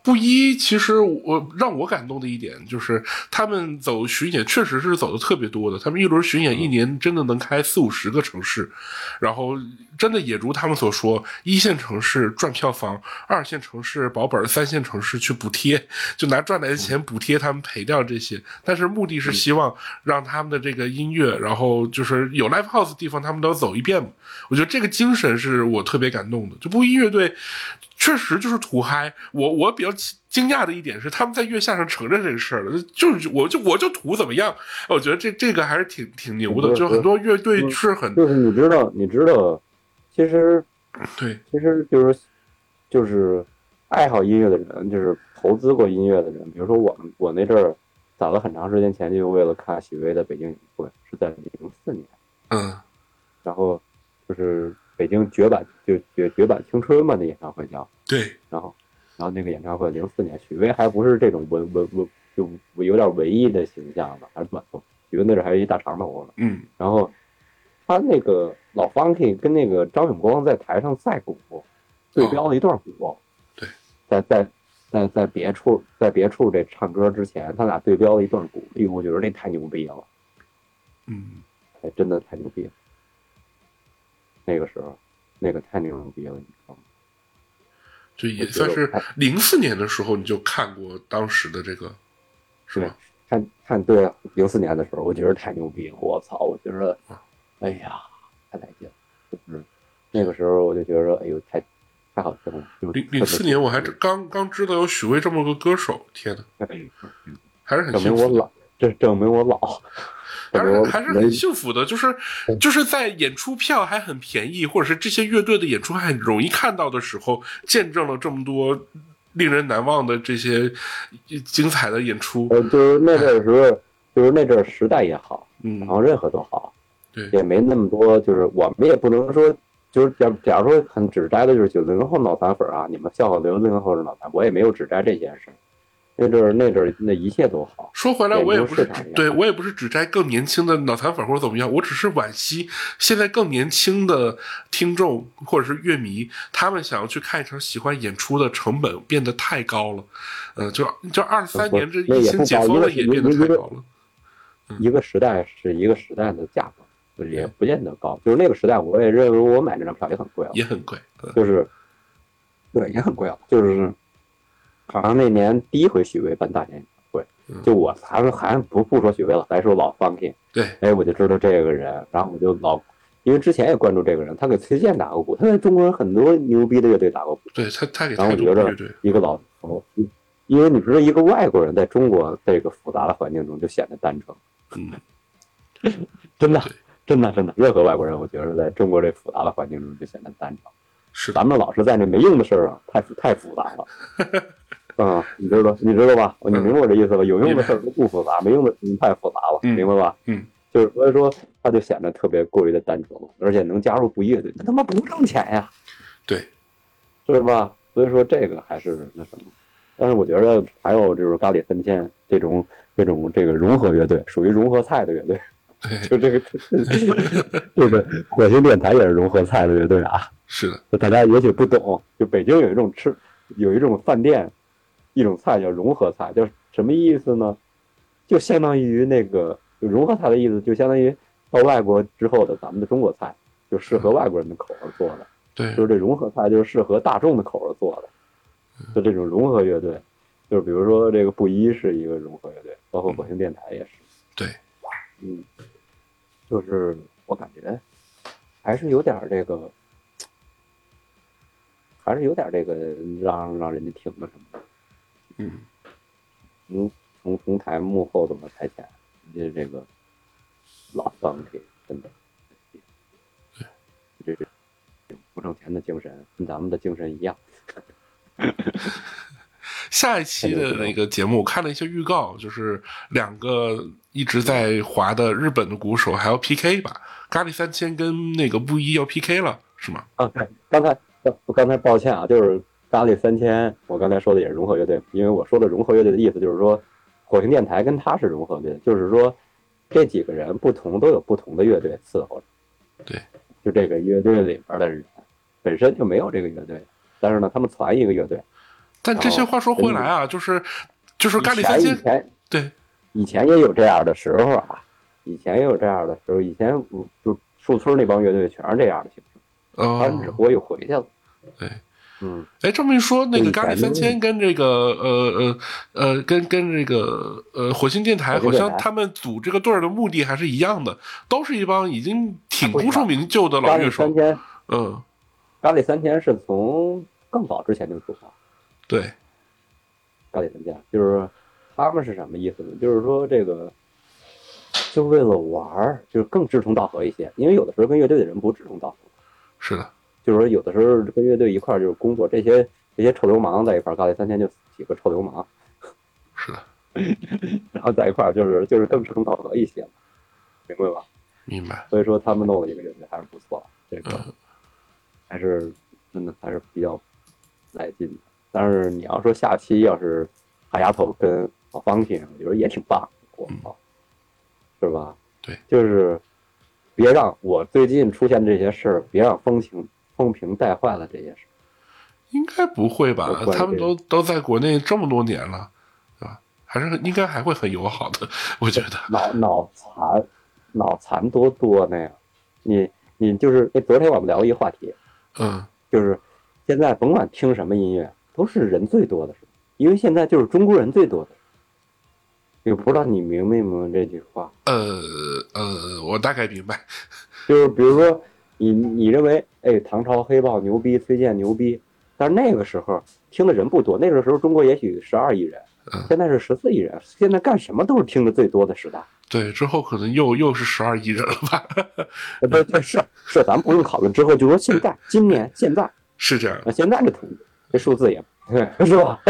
布衣其实我让我感动的一点就是他们走巡演确实是走的特别多的，他们一轮巡演一年真的能开四五十个城市，然后真的也如他们所说，一线城市赚票房，二线城市保本，三线城市去补贴，就拿赚来的钱补贴他们赔掉这些，但是目的是希望让他们的这个音乐，然后就是有 live house 的地方他们都走一遍嘛。我觉得这个精神是我特别感动的，就布衣乐队。确实就是土嗨。我我比较惊讶的一点是，他们在月下上承认这个事儿了，就是我就我就图怎么样？我觉得这这个还是挺挺牛的。就很多乐队是很，就是你知道，你知道，其实对，其实就是就是爱好音乐的人，就是投资过音乐的人，比如说我们我那阵儿攒了很长时间钱，就为了看许巍的北京演唱会，是在零四年，嗯，然后就是北京绝版就绝绝版青春嘛，那演唱会叫对，然后。然后那个演唱会，零四年，许巍还不是这种文文文，就有点文艺的形象的，还是短头。许巍那阵还是一大长头呢。嗯。然后他那个老 funky 跟那个张永光在台上赛鼓，对标了一段鼓。对。在在在在别处在别处这唱歌之前，他俩对标了一段鼓。哎呦，我觉得那太牛逼了。嗯。哎，真的太牛逼了。那个时候，那个太牛逼了，你知道吗？就也算是零四年的时候，你就看过当时的这个，是吧？看看对，零四年的时候，我觉得太牛逼了，我操！我觉得，哎呀，太来劲了。就是那个时候，我就觉得，哎呦，太太好听了。零零四年，我还刚刚知道有许巍这么个歌手，天呐，还是很证明我老，这证明我老。还是还是很幸福的，就是就是在演出票还很便宜，或者是这些乐队的演出还很容易看到的时候，见证了这么多令人难忘的这些精彩的演出。呃，就是那阵时候，就是那阵时代也好，嗯，然后任何都好，对，也没那么多，就是我们也不能说，就是假假如说很指摘的就是九零后脑残粉啊，你们笑话零零后是脑残，我也没有指摘这件事。那阵儿，那阵儿，那一切都好。说回来，我也不是对我也不是只摘更年轻的脑残粉或者怎么样，我只是惋惜现在更年轻的听众或者是乐迷，他们想要去看一场喜欢演出的成本变得太高了。嗯，就就二三年这疫情解封了也变得太高了。一个时代是一个时代的价格，也不见得高。就是那个时代，我也认为我买那张票也很贵了，也很贵。就是对，也很贵了，就是。好像那年第一回许巍办大年演唱会，就我咱们还不不说许巍了，咱说老 funky。对，哎，我就知道这个人，然后我就老，因为之前也关注这个人，他给崔健打过鼓，他在中国人很多牛逼的乐队打过鼓。对他，他给然后我觉着一个老头，因为你知道，一个外国人在中国这个复杂的环境中就显得单纯。嗯，真的，真的，真的，任何外国人，我觉得在中国这复杂的环境中就显得单纯。是，咱们老是在那没用的事儿上，太太复杂了。啊，你知道，你知道吧？你明白我这意思吧？有用的事儿都不复杂，没用的事情太复杂了，明白吧？嗯，就是所以说，他就显得特别过于的单纯了，而且能加入不乐队，他他妈不挣钱呀？对，是吧？所以说这个还是那什么。但是我觉得还有就是咖喱三千这种这种这个融合乐队，属于融合菜的乐队，就这个，对不对？火星电台也是融合菜的乐队啊。是的，大家也许不懂，就北京有一种吃，有一种饭店。一种菜叫融合菜，叫什么意思呢？就相当于那个融合菜的意思，就相当于到外国之后的咱们的中国菜，就适合外国人的口味做的。对，就是这融合菜就是适合大众的口味做的。就这种融合乐队，就是比如说这个布衣是一个融合乐队，包括火星电台也是。对，嗯，就是我感觉还是有点这个，还是有点这个让让人家听的什么。嗯，从从从台幕后怎么台前，人家这个老钢铁真的，这是不挣钱的精神，跟咱们的精神一样。下一期的那个节目，我看了一些预告，就是两个一直在滑的日本的鼓手还要 PK 吧？咖喱三千跟那个布衣要 PK 了，是吗？啊，对，刚才我刚才抱歉啊，就是。咖喱三千，我刚才说的也是融合乐队，因为我说的融合乐队的意思就是说，火星电台跟他是融合乐队，就是说这几个人不同都有不同的乐队伺候着。对，就这个乐队里边的人本身就没有这个乐队，但是呢，他们攒一个乐队。但这些话说回来啊，就是就是咖喱三千，以前对，以前也有这样的时候啊，以前也有这样的时候，以前就树村那帮乐队全是这样的形式，他们只不过又回去了。对。嗯，哎，这么一说，那个咖喱三千跟这个呃呃呃，跟跟这个呃火星电台，好像他们组这个队儿的目的还是一样的，都是一帮已经挺功成名就的老乐手。咖喱三千，嗯，咖喱三千是从更早之前就出发。对，咖喱三千就是他们是什么意思呢？就是说这个就为了玩儿，就是更志同道合一些。因为有的时候跟乐队的人不志同道合。是的，就是说有的时候跟乐队一块儿就是工作，这些这些臭流氓在一块儿，高铁三天就几个臭流氓。是的，然后在一块儿就是就是更志同道合一些，明白吧？明白。所以说他们弄的一个乐队还是不错，这个 还是真的还是比较来劲的。但是你要说下期要是海丫头跟老方听，我觉得也挺棒，我操，是吧？对，就是别让我最近出现这些事儿，别让风情风评带坏了这件事。应该不会吧？他们都都在国内这么多年了，对吧？还是应该还会很友好的，我觉得。脑脑残，脑残多多那样，你你就是那昨天我们聊一个话题，嗯，就是现在甭管听什么音乐。都是人最多的时候，因为现在就是中国人最多的。也不知道你明白不明白这句话？呃呃，我大概明白。就是比如说，你你认为，哎，唐朝黑豹牛逼，崔健牛逼，但是那个时候听的人不多。那个时候中国也许十二亿人，现在是十四亿人。现在干什么都是听的最多的时代。对，之后可能又又是十二亿人了吧？对对是是，咱们不用讨论之后，就说现在今年现在是这样。那现在这统计。这数字也 是吧？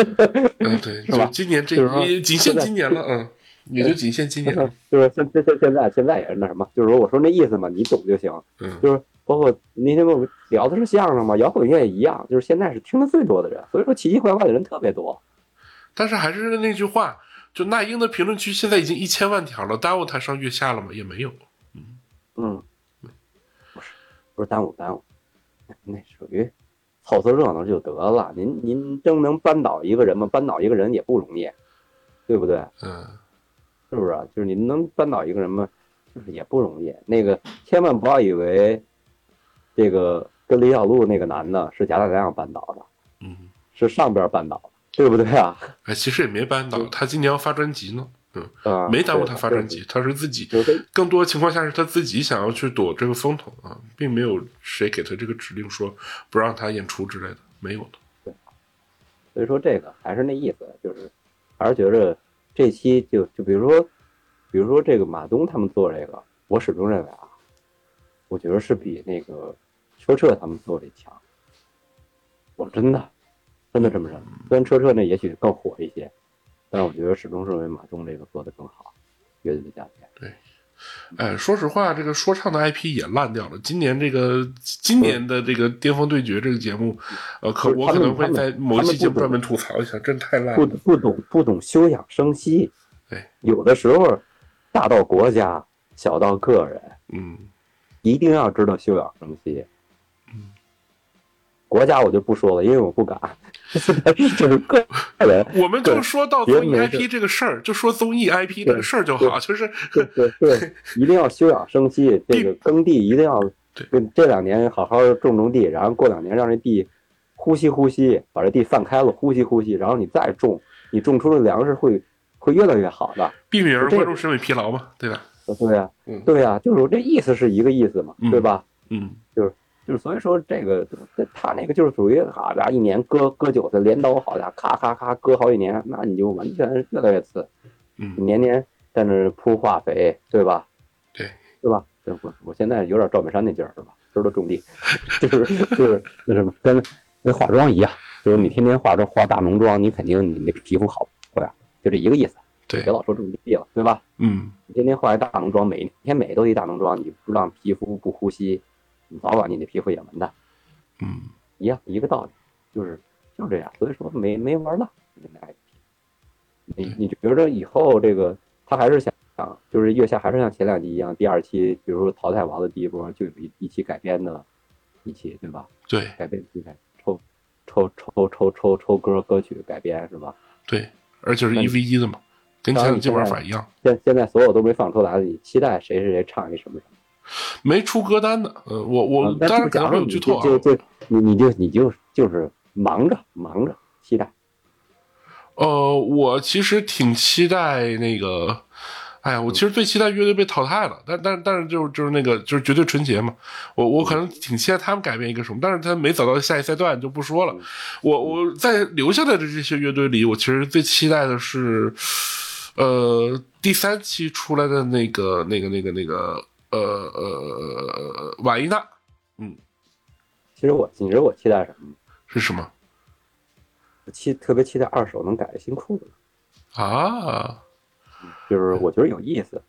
嗯，对，是吧？今年这仅限今年了，嗯，也就仅限今年了。就是现现现现在现在也是那什么，就是说我说那意思嘛，你懂就行。嗯，就是包括那天我们聊的是相声嘛，摇滚乐也一样，就是现在是听的最多的人，所以说奇奇怪怪的人特别多。但是还是那句话，就那英的评论区现在已经一千万条了，耽误他上月下了吗？也没有。嗯嗯，不是不是耽误耽误，那属于。凑凑热闹就得了，您您真能扳倒一个人吗？扳倒一个人也不容易，对不对？嗯，是不是？就是您能扳倒一个人吗？就是也不容易。那个千万不要以为，这个跟李小璐那个男的是贾乃亮扳倒的，嗯，是上边扳倒的，对不对啊？哎，其实也没扳倒，他今年要发专辑呢。嗯，没耽误他发专辑，他是自己，更多情况下是他自己想要去躲这个风头啊，并没有谁给他这个指令说不让他演出之类的，没有的。对，所以说这个还是那意思，就是还是觉着这期就就比如说，比如说这个马东他们做这个，我始终认为啊，我觉得是比那个车澈他们做的强，我真的真的这么认为。虽然车澈呢也许更火一些。但是我觉得始终认为马东这个做的更好，乐队的价钱。对，哎，说实话，这个说唱的 IP 也烂掉了。今年这个今年的这个巅峰对决这个节目，呃，可我可能会在某一期节目专门吐槽一下，真太烂了。不不懂不懂休养生息。对，有的时候大到国家，小到个人，嗯，一定要知道休养生息。嗯国家我就不说了，因为我不敢。就是个人，我们就说到综艺 IP 这个事儿，就说综艺 IP 这个事儿就好，就是对对对，一定要休养生息，这个耕地一定要对，这两年好好种种地，然后过两年让这地呼吸呼吸，把这地放开了，呼吸呼吸，然后你再种，你种出的粮食会会越来越好的，避免观众审美疲劳嘛，对吧？对呀，对呀，就是这意思是一个意思嘛，对吧？嗯，就是。就是所以说这个，他那个就是属于好家伙，一年割割韭菜镰刀，好家伙，咔咔咔割好几年，那你就完全越来越次，嗯，年年在那铺化肥，对吧？对，对吧？我我现在有点赵本山那劲儿，是吧？知道种地，就是就是那什么，跟跟化妆一样，就是你天天化妆化大浓妆，你肯定你那皮肤好，对吧？就这一个意思。对，别老说种地了，对吧？嗯，你天天化一大浓妆，每天每都一大浓妆，你不让皮肤不呼吸。你早晚你的皮肤也完蛋，嗯，一样一个道理，就是就是这样，所以说没没玩了。你你觉得以后这个他还是想，就是月下还是像前两集一样，第二期比如说淘汰王的第一波就有一一期改编的，一期对吧？对，改编题材抽抽抽抽抽抽歌歌曲改编是吧？对，而且是一 v 一的嘛，跟前两季玩法一样。现现在所有都没放出来，你期待谁谁谁唱一什么什么？没出歌单的，呃，我我当然可能会有剧透啊。就就你你就你就就是忙着忙着期待。呃，我其实挺期待那个，哎呀，我其实最期待乐队被淘汰了，但但但是就是就是那个就是绝对纯洁嘛，我我可能挺期待他们改变一个什么，但是他没走到下一赛段就不说了。我我在留下来的这些乐队里，我其实最期待的是，呃，第三期出来的那个那个那个那个呃呃瓦伊娜，嗯，其实我你知道我期待什么吗？是什么？我期特别期待二手能改新裤子啊。就是我觉得有意思，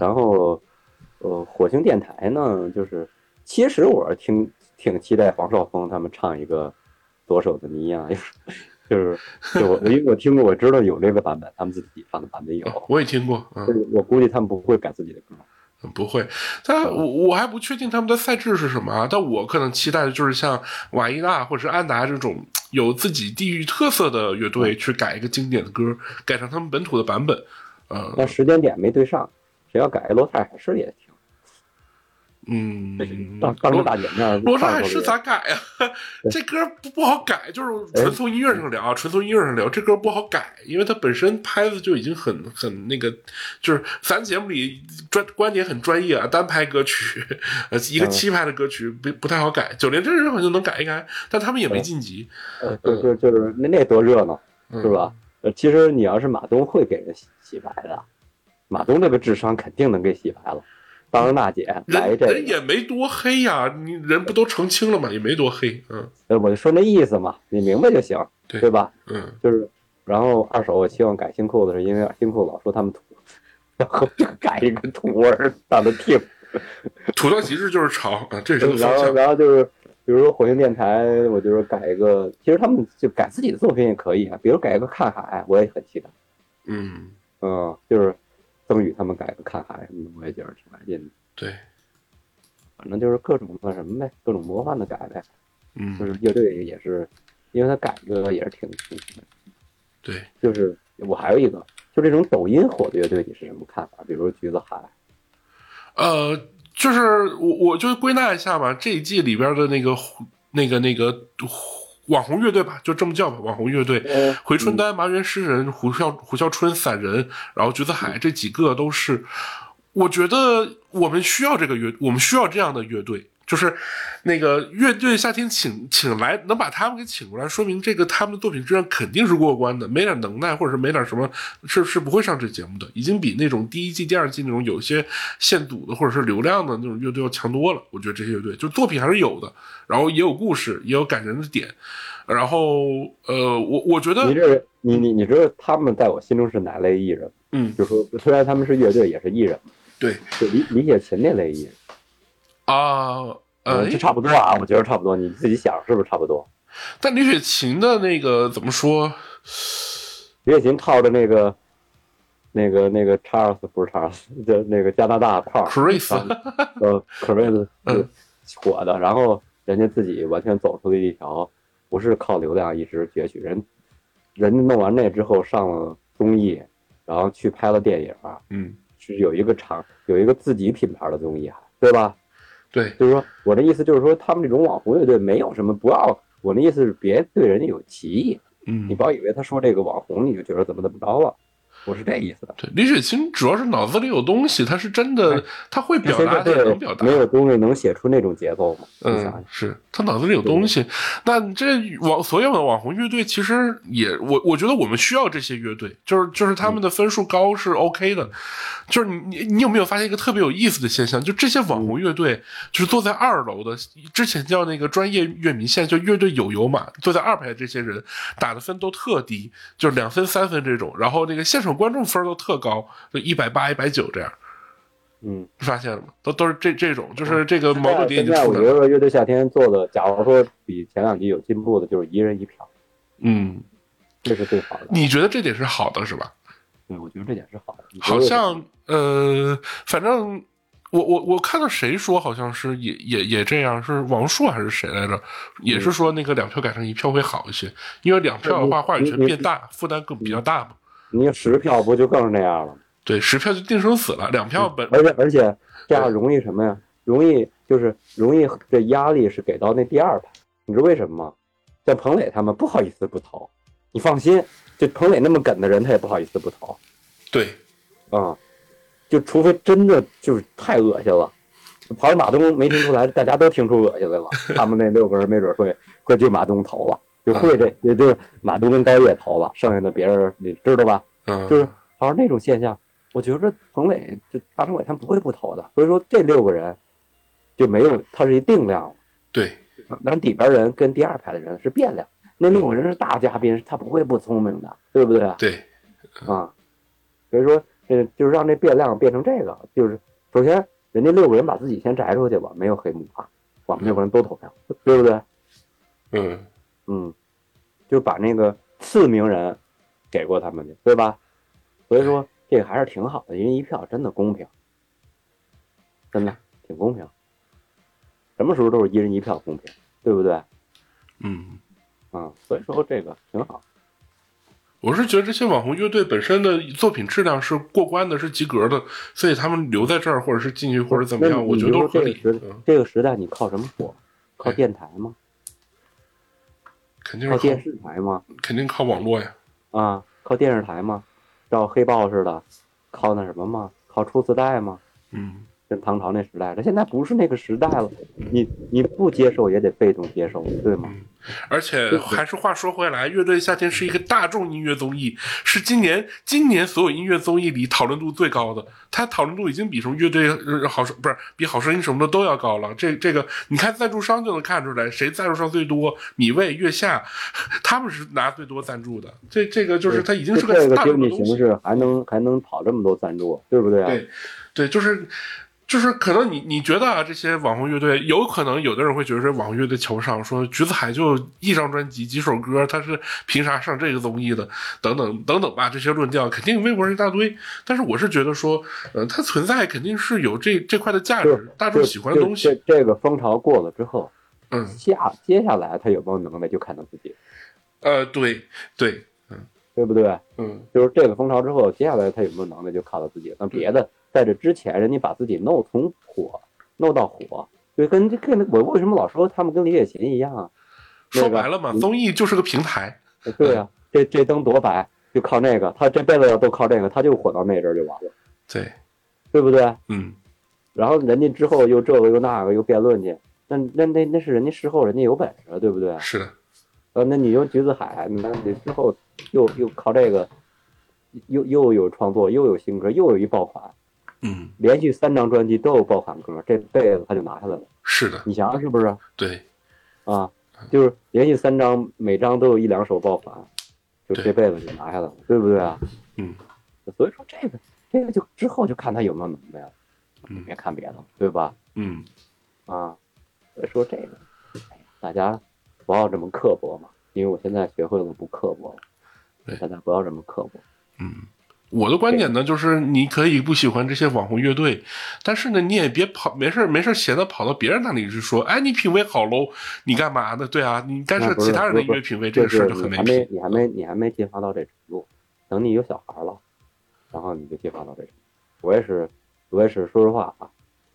然后，呃，火星电台呢，就是其实我是挺挺期待黄少峰他们唱一个左手的尼亚，就是就我因为我听过，我知道有这个版本，他们自己放的版本有，我也听过，就是我估计他们不会改自己的歌，不会，但我我还不确定他们的赛制是什么啊，但我可能期待的就是像瓦伊娜或者是安达这种有自己地域特色的乐队去改一个经典的歌，改成他们本土的版本。那时间点没对上，谁要改罗泰海市也行。嗯，当当着大姐面，罗刹海市咋改呀？这歌不不好改，就是纯从音乐上聊，纯从音乐上聊，这歌不好改，因为它本身拍子就已经很很那个，就是咱节目里专观点很专业啊，单拍歌曲，呃，一个七拍的歌曲不不太好改。九零真人好像能改一改，但他们也没晋级。呃，就就就是那那多热闹，是吧？呃，其实你要是马东会给人洗洗白的，马东这个智商肯定能给洗白了。当着大姐来这，人也没多黑呀，你人不都澄清了吗？也没多黑，嗯。呃，我就说那意思嘛，你明白就行，对对吧？嗯，就是，然后二手我希望改新裤子，是因为新裤子老说他们土，然后就改一个土味儿让他听。土到极致就是潮啊，这是然后然后就是。比如说火星电台，我就是改一个，其实他们就改自己的作品也可以啊。比如改一个看海，我也很期待。嗯嗯，就是曾宇他们改个看海什么的，我也觉得挺来劲的。对，反正就是各种那什么呗，各种魔幻的改呗。嗯，就是乐队也是，因为他改个也是挺挺。对，就是我还有一个，就这种抖音火的乐队，你是什么看法？比如橘子海。呃。就是我，我就归纳一下吧。这一季里边的那个、那个、那个网红乐队吧，就这么叫吧。网红乐队，回春丹、麻原诗人、胡啸、胡啸春、散人，然后橘子海这几个都是，我觉得我们需要这个乐，我们需要这样的乐队。就是那个乐队夏天请请来能把他们给请过来，说明这个他们的作品质量肯定是过关的。没点能耐或者是没点什么，是是不会上这节目的。已经比那种第一季、第二季那种有些限赌的或者是流量的那种乐队要强多了。我觉得这些乐队就作品还是有的，然后也有故事，也有感人的点。然后呃，我我觉得你这你你你知道他们在我心中是哪类艺人？嗯，就说虽然他们是乐队，也是艺人。对，就理理解琴那类艺人。啊，呃，就差不多啊，我觉得差不多，你自己想是不是差不多？但李雪琴的那个怎么说？李雪琴靠着那个、那个、那个查尔斯不是查尔斯，就那个加拿大胖 Chris，呃，Chris 火的，然后人家自己完全走出了一条，不是靠流量一直攫取人，人家弄完那之后上了综艺，然后去拍了电影，嗯，是有一个厂，有一个自己品牌的综艺，对吧？对，就是说，我的意思就是说，他们这种网红乐队没有什么，不要。我的意思是，别对人家有歧义。嗯，你不要以为他说这个网红，你就觉得怎么怎么着了。我是这意思。对，李雪琴主要是脑子里有东西，他是真的，他会表达，能表达。没有东西能写出那种节奏吗？嗯，是他脑子里有东西。那这网所有的网红乐队，其实也我我觉得我们需要这些乐队，就是就是他们的分数高是 OK 的。就是你你你有没有发现一个特别有意思的现象？就这些网红乐队，就是坐在二楼的，之前叫那个专业乐迷，现在叫乐队有油嘛，坐在二排的这些人打的分都特低，就是两分三分这种，然后那个现场。观众分都特高，就一百八、一百九这样。嗯，发现了吗？都都是这这种，就是这个矛盾点已经出来了。我觉得乐队夏天做的，假如说比前两集有进步的，就是一人一票。嗯，这是最好的。你觉得这点是好的，是吧？对，我觉得这点是好的。好像呃，反正我我我看到谁说，好像是也也也这样，是王朔还是谁来着？也是说那个两票改成一票会好一些，因为两票的话话语权变大，负担更比较大嘛。你十票不就更是那样了？对，十票就定生死了。两票本而且而且这样容易什么呀？容易就是容易这压力是给到那第二排。你知道为什么吗？像彭磊他们不好意思不投，你放心，就彭磊那么梗的人他也不好意思不投。对，啊，就除非真的就是太恶心了，跑马东没听出来，大家都听出恶心来了。他们那六个人没准会会对马东投了，就会这也就是马东跟高叶投了，剩下的别人你知道吧？嗯，就是好像那种现象，我觉得彭磊就大张伟他们不会不投的，所以说这六个人就没有，他是一定量。对，那底边人跟第二排的人是变量，那六个人是大嘉宾，他不会不聪明的，对不对？对，啊，所以说。嗯就是让这变量变成这个，就是首先人家六个人把自己先摘出去吧，没有黑幕啊，我们六个人都投票，对不对？嗯嗯，就把那个次名人给过他们去，对吧？所以说这个还是挺好的，因为一票真的公平，真的挺公平，什么时候都是一人一票公平，对不对？嗯嗯，所以说这个挺好。我是觉得这些网红乐队本身的作品质量是过关的，是及格的，所以他们留在这儿，或者是进去，或者怎么样，我觉得都合理。这个时代你靠什么火？靠电台吗？肯定是靠电视台吗？肯定靠网络呀。啊，靠电视台吗？照黑豹似的，靠那什么吗？靠出磁带吗？嗯。跟唐朝那时代了，现在不是那个时代了。你你不接受也得被动接受，对吗？而且还是话说回来，乐队夏天是一个大众音乐综艺，是今年今年所有音乐综艺里讨论度最高的。它讨论度已经比什么乐队好不是比好声音什么的都要高了。这这个你看赞助商就能看出来，谁赞助商最多？米未、月下，他们是拿最多赞助的。这这个就是它已经是个大众的形式，还能还能跑这么多赞助，对不对啊？对，对，就是。就是可能你你觉得啊，这些网红乐队有可能有的人会觉得这网红乐队瞧不上，说橘子海就一张专辑几首歌，他是凭啥上这个综艺的？等等等等吧，这些论调肯定微博上一大堆。但是我是觉得说，呃，它存在肯定是有这这块的价值，大众喜欢的东西。这这个风潮过了之后，嗯，下接下来他有没有能耐就看他自己。呃，对对，嗯，对不对？嗯，就是这个风潮之后，接下来他有没有能耐就靠他自己。那别的。在这之前，人家把自己弄从火弄到火，就跟跟我为什么老说他们跟李雪琴一样啊？说白了嘛，综艺就是个平台。对呀，这这灯多白，就靠那个，他这辈子都靠这个，他就火到那阵就完了。对，对不对？嗯。然后人家之后又这个又那个又辩论去，那那那那是人家事后人家有本事，对不对？是的。呃，那你用橘子海，那你之后又又靠这个，又又有创作，又有新歌，又有一爆款。嗯，连续三张专辑都有爆款歌，这辈子他就拿下来了。是的，你想想是不是？对，啊，就是连续三张，每张都有一两首爆款，就这辈子就拿下来了，对不对啊？嗯，所以说这个这个就之后就看他有没有能耐了，别看别的，对吧？嗯，啊，所以说这个，大家不要这么刻薄嘛，因为我现在学会了不刻薄了，大家不要这么刻薄。嗯。我的观点呢，就是你可以不喜欢这些网红乐队，但是呢，你也别跑，没事没事闲的跑到别人那里去说，哎，你品味好 low，你干嘛呢？对啊，你干涉其他人的音乐品味，这个事儿就很没品。你还没你还没进化到这程度，等你有小孩了，然后你就进化到这程度。我也是，我也是，说实话啊，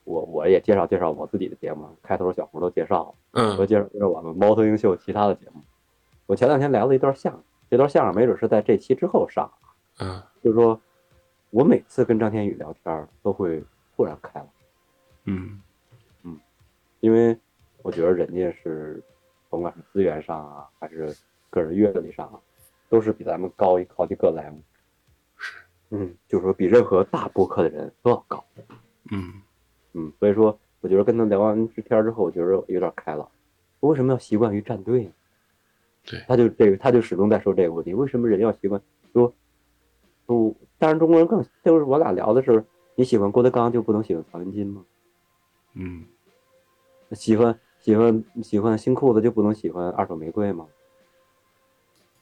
我我也介绍介绍我自己的节目，开头小胡都介绍了，嗯，我介绍介绍我们猫头鹰秀其他的节目。我前两天聊了一段相声，这段相声没准是在这期之后上。嗯，就是说，我每次跟张天宇聊天都会突然开朗。嗯嗯，因为我觉得人家是，甭管是资源上啊，还是个人阅历上啊，都是比咱们高一好几个 level。是，嗯，就是说比任何大播客的人都要高。嗯嗯，所以说，我觉得跟他聊完这天之后，我觉得有点开朗。我。为什么要习惯于站队呢？对，他就这个，他就始终在说这个问题：为什么人要习惯说？不，但是中国人更就是我俩聊的是，你喜欢郭德纲就不能喜欢曹云金吗？嗯，喜欢喜欢喜欢新裤子就不能喜欢二手玫瑰吗？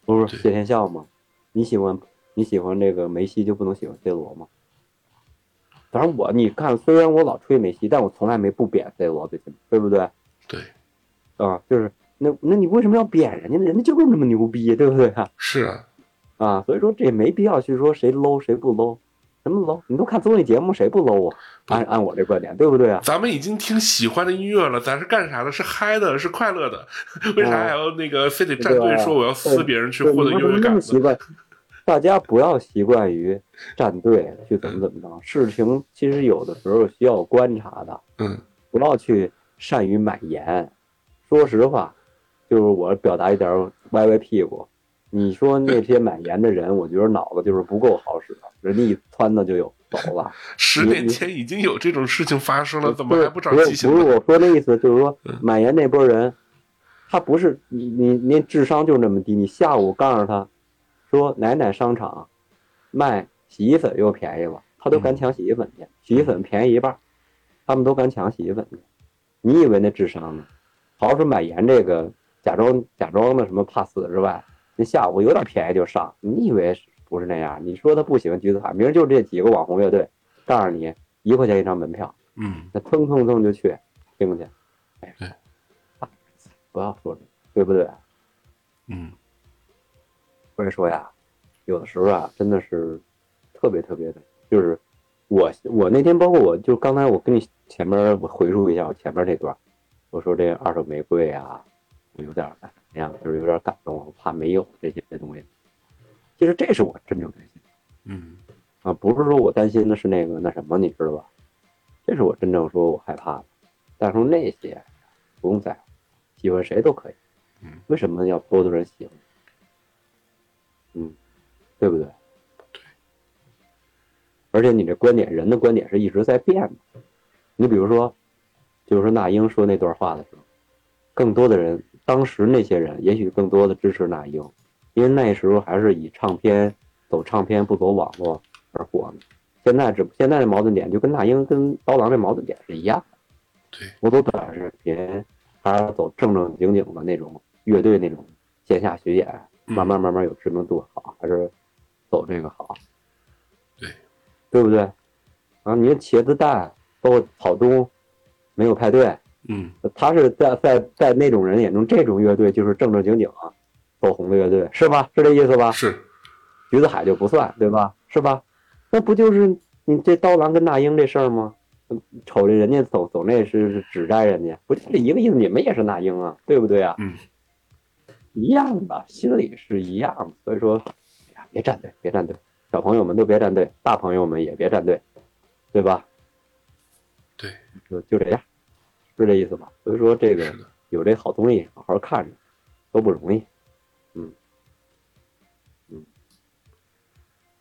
不是谢天笑吗？你喜欢你喜欢这个梅西就不能喜欢 C 罗吗？反正我你看，虽然我老吹梅西，但我从来没不贬 C 罗，对对不对？对，啊，就是那那你为什么要贬人家呢？人家就是那么牛逼，对不对啊？是啊。啊，所以说这也没必要去说谁 low 谁不 low，什么 low？你都看综艺节目，谁不 low 啊？按按我这观点，对不对啊？咱们已经听喜欢的音乐了，咱是干啥的？是嗨的，是快乐的，为啥还要那个非得站队说我要撕别人去获得优越感？习惯大家不要习惯于站队去怎么怎么着，事情其实有的时候需要观察的。嗯，不要去善于买言。说实话，就是我表达一点歪歪屁股。你说那 些买盐的人，我觉得脑子就是不够好使，人家一窜的就有走了。十年前已经有这种事情发生了，怎么还不着急？不是我说那意思，就是说买盐那波人，他不是你你你智商就那么低。你下午告诉他，说奶奶商场卖洗衣粉又便宜了，他都敢抢洗衣粉去，洗衣粉便宜一半，他们都敢抢洗衣粉去。你以为那智商呢？好说买盐这个假装假装的什么怕死之外。那下午有点便宜就上，你以为不是那样？你说他不喜欢橘子卡，明儿就这几个网红乐队，告诉你一块钱一张门票，嗯，那蹭蹭蹭就去听去，哎，对，不要说，对不对？嗯，所以说呀，有的时候啊，真的是特别特别的，就是我我那天包括我就刚才我跟你前面我回述一下我前面那段，我说这二手玫瑰啊，我有点。样就是有点感动，我怕没有这些东西。其实这是我真正担心，嗯，啊，不是说我担心的是那个那什么，你知道吧？这是我真正说我害怕的。但是那些不用在乎，喜欢谁都可以。嗯，为什么要多多人喜欢？嗯，对不对？对。而且你这观点，人的观点是一直在变的。你比如说，就是说那英说那段话的时候，更多的人。当时那些人也许更多的支持那英，因为那时候还是以唱片走唱片不走网络而火呢。现在这现在的矛盾点就跟那英跟刀郎这矛盾点是一样的。对，我走短视频还是走正正经经的那种乐队那种线下巡演，慢慢慢慢有知名度好，还是走这个好？对，对不对？啊，你茄子蛋包括草东没有派对。嗯，他是在在在那种人眼中，这种乐队就是正正经经走红的乐队，是吧？是这意思吧？是，橘子海就不算，对吧？是吧？那不就是你这刀郎跟那英这事儿吗？瞅着人家走走那是指摘人家，不就是一个意思？你们也是那英啊，对不对啊？嗯，一样的，心里是一样的。所以说，哎呀，别站队，别站队，小朋友们都别站队，大朋友们也别站队，对吧？对，就就这样。是这意思吧？所以说这个有这好东西，好好看着都不容易，嗯嗯，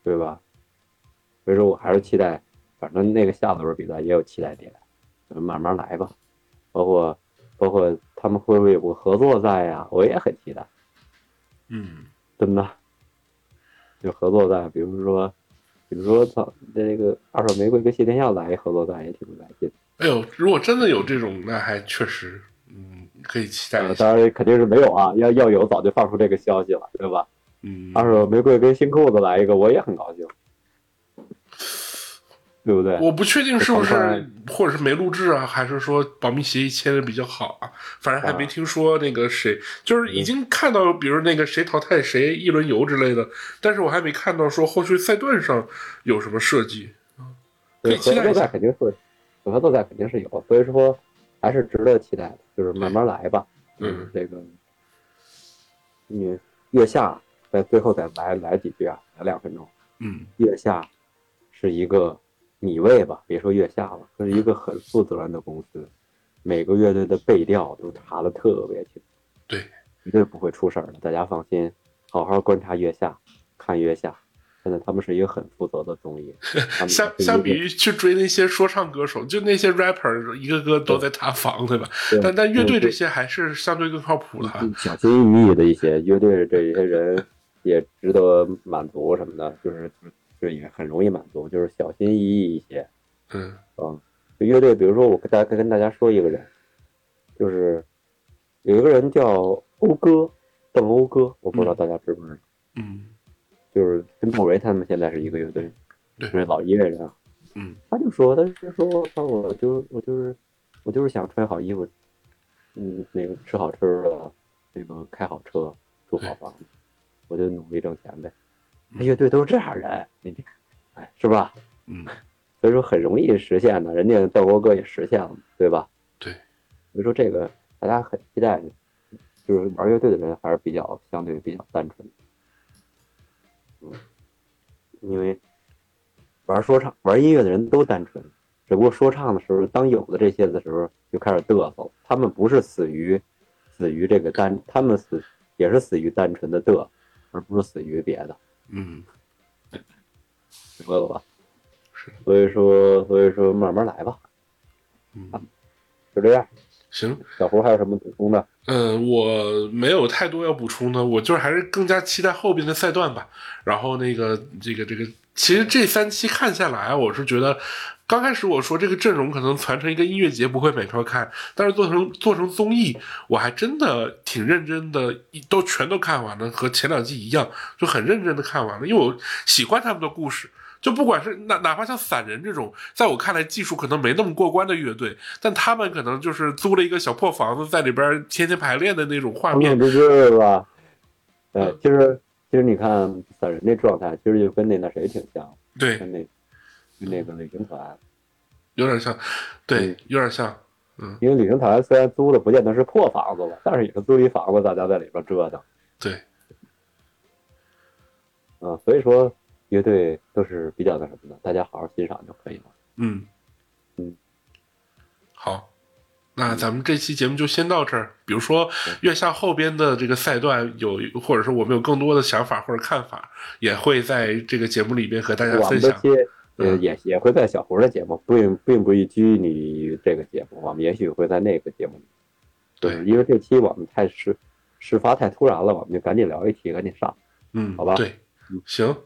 对吧？所以说我还是期待，反正那个下轮比赛也有期待点，慢慢来吧。包括包括他们会不会有个合作赛呀？我也很期待。嗯，真的，就合作赛，比如说，比如说操，那个二手玫瑰跟谢天笑来一合作赛也挺来劲。哎呦，如果真的有这种，那还确实，嗯，可以期待。当然肯定是没有啊，要要有早就放出这个消息了，对吧？嗯。二手玫瑰跟新裤子来一个，我也很高兴，对不对？我不确定是不是，或者是没录制啊，还是说保密协议签的比较好啊？反正还没听说那个谁，就是已经看到，比如那个谁淘汰谁一轮游之类的，但是我还没看到说后续赛段上有什么设计可以期待一下，肯定是。合作赛肯定是有，所以说还是值得期待的，就是慢慢来吧。嗯，这个你月下在最后再来来几句啊，来两分钟。嗯，月下是一个米味吧，别说月下了，这是一个很负责任的公司，每个乐队的背调都查的特别清，对，绝对不会出事儿的，大家放心，好好观察月下，看月下。现在他们是一个很负责的综艺，相相比于去追那些说唱歌手，就那些 rapper 一个个都在塌房，对吧？但但乐队这些还是相对更靠谱的。小心翼翼的一些乐队，这些人也值得满足什么的，就是就也很容易满足，就是小心翼翼一些。嗯啊，乐队，比如说我跟大家跟大家说一个人，就是有一个人叫欧哥，邓欧哥，我不知道大家知不知道？嗯。就是跟窦唯他们现在是一个乐队，对，老音乐人啊。嗯，他就说，他是说，他我就我就是我就是想穿好衣服，嗯，那个吃好吃的，那个开好车，住好房子，我就努力挣钱呗。乐队都是这样人，你哎，是吧？嗯，所以说很容易实现的，人家窦国哥也实现了，对吧？对，所以说这个大家很期待，就是玩乐队的人还是比较相对比较单纯。因为玩说唱、玩音乐的人都单纯，只不过说唱的时候，当有了这些的时候就开始嘚瑟了。他们不是死于死于这个单，他们死也是死于单纯的嘚，而不是死于别的。嗯，明白了吧？是，所以说，所以说慢慢来吧。嗯，就这样。行，小胡还有什么补充的？嗯，我没有太多要补充的，我就是还是更加期待后边的赛段吧。然后那个这个这个，其实这三期看下来，我是觉得，刚开始我说这个阵容可能传成一个音乐节不会每天看，但是做成做成综艺，我还真的挺认真的，都全都看完了，和前两季一样，就很认真的看完了，因为我喜欢他们的故事。就不管是哪哪怕像散人这种，在我看来技术可能没那么过关的乐队，但他们可能就是租了一个小破房子，在里边天天排练的那种画面，是吧？对，其实其实你看散人那状态，其实就跟那那谁挺像，对，跟那跟那个旅行团有点像，对，有点像，嗯，因为旅行团虽然租的不见得是破房子了，但是也是租一房子，大家在里边折腾，对，嗯，所以说。乐队都是比较那什么的，大家好好欣赏就可以了。嗯嗯，好，那咱们这期节目就先到这儿。比如说月下后边的这个赛段有，或者说我们有更多的想法或者看法，也会在这个节目里边和大家分享。呃，也也会在小胡的节目，并并不拘泥于这个节目，我们也许会在那个节目里。对，因为这期我们太事事发太突然了，我们就赶紧聊一期，赶紧上。嗯，好吧。对，行。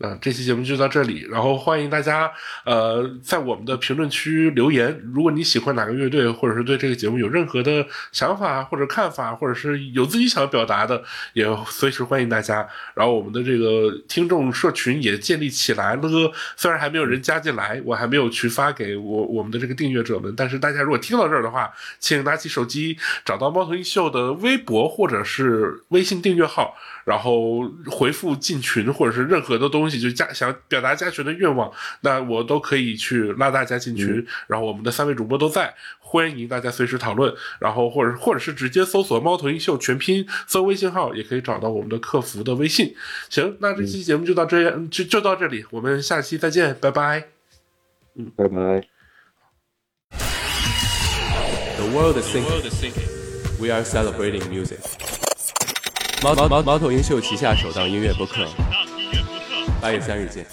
那这期节目就到这里，然后欢迎大家，呃，在我们的评论区留言。如果你喜欢哪个乐队，或者是对这个节目有任何的想法或者看法，或者是有自己想表达的，也随时欢迎大家。然后我们的这个听众社群也建立起来了，虽然还没有人加进来，我还没有去发给我我们的这个订阅者们，但是大家如果听到这儿的话，请拿起手机找到猫头鹰秀的微博或者是微信订阅号。然后回复进群或者是任何的东西，就加想表达加群的愿望，那我都可以去拉大家进群。然后我们的三位主播都在，欢迎大家随时讨论。然后或者或者是直接搜索“猫头鹰秀”全拼，搜微信号也可以找到我们的客服的微信。行，那这期节目就到这样，就就到这里，我们下期再见，拜拜。嗯，拜拜。The world is sinking. We are celebrating music. 猫猫猫头鹰秀旗下首档音乐播客，八月三日见。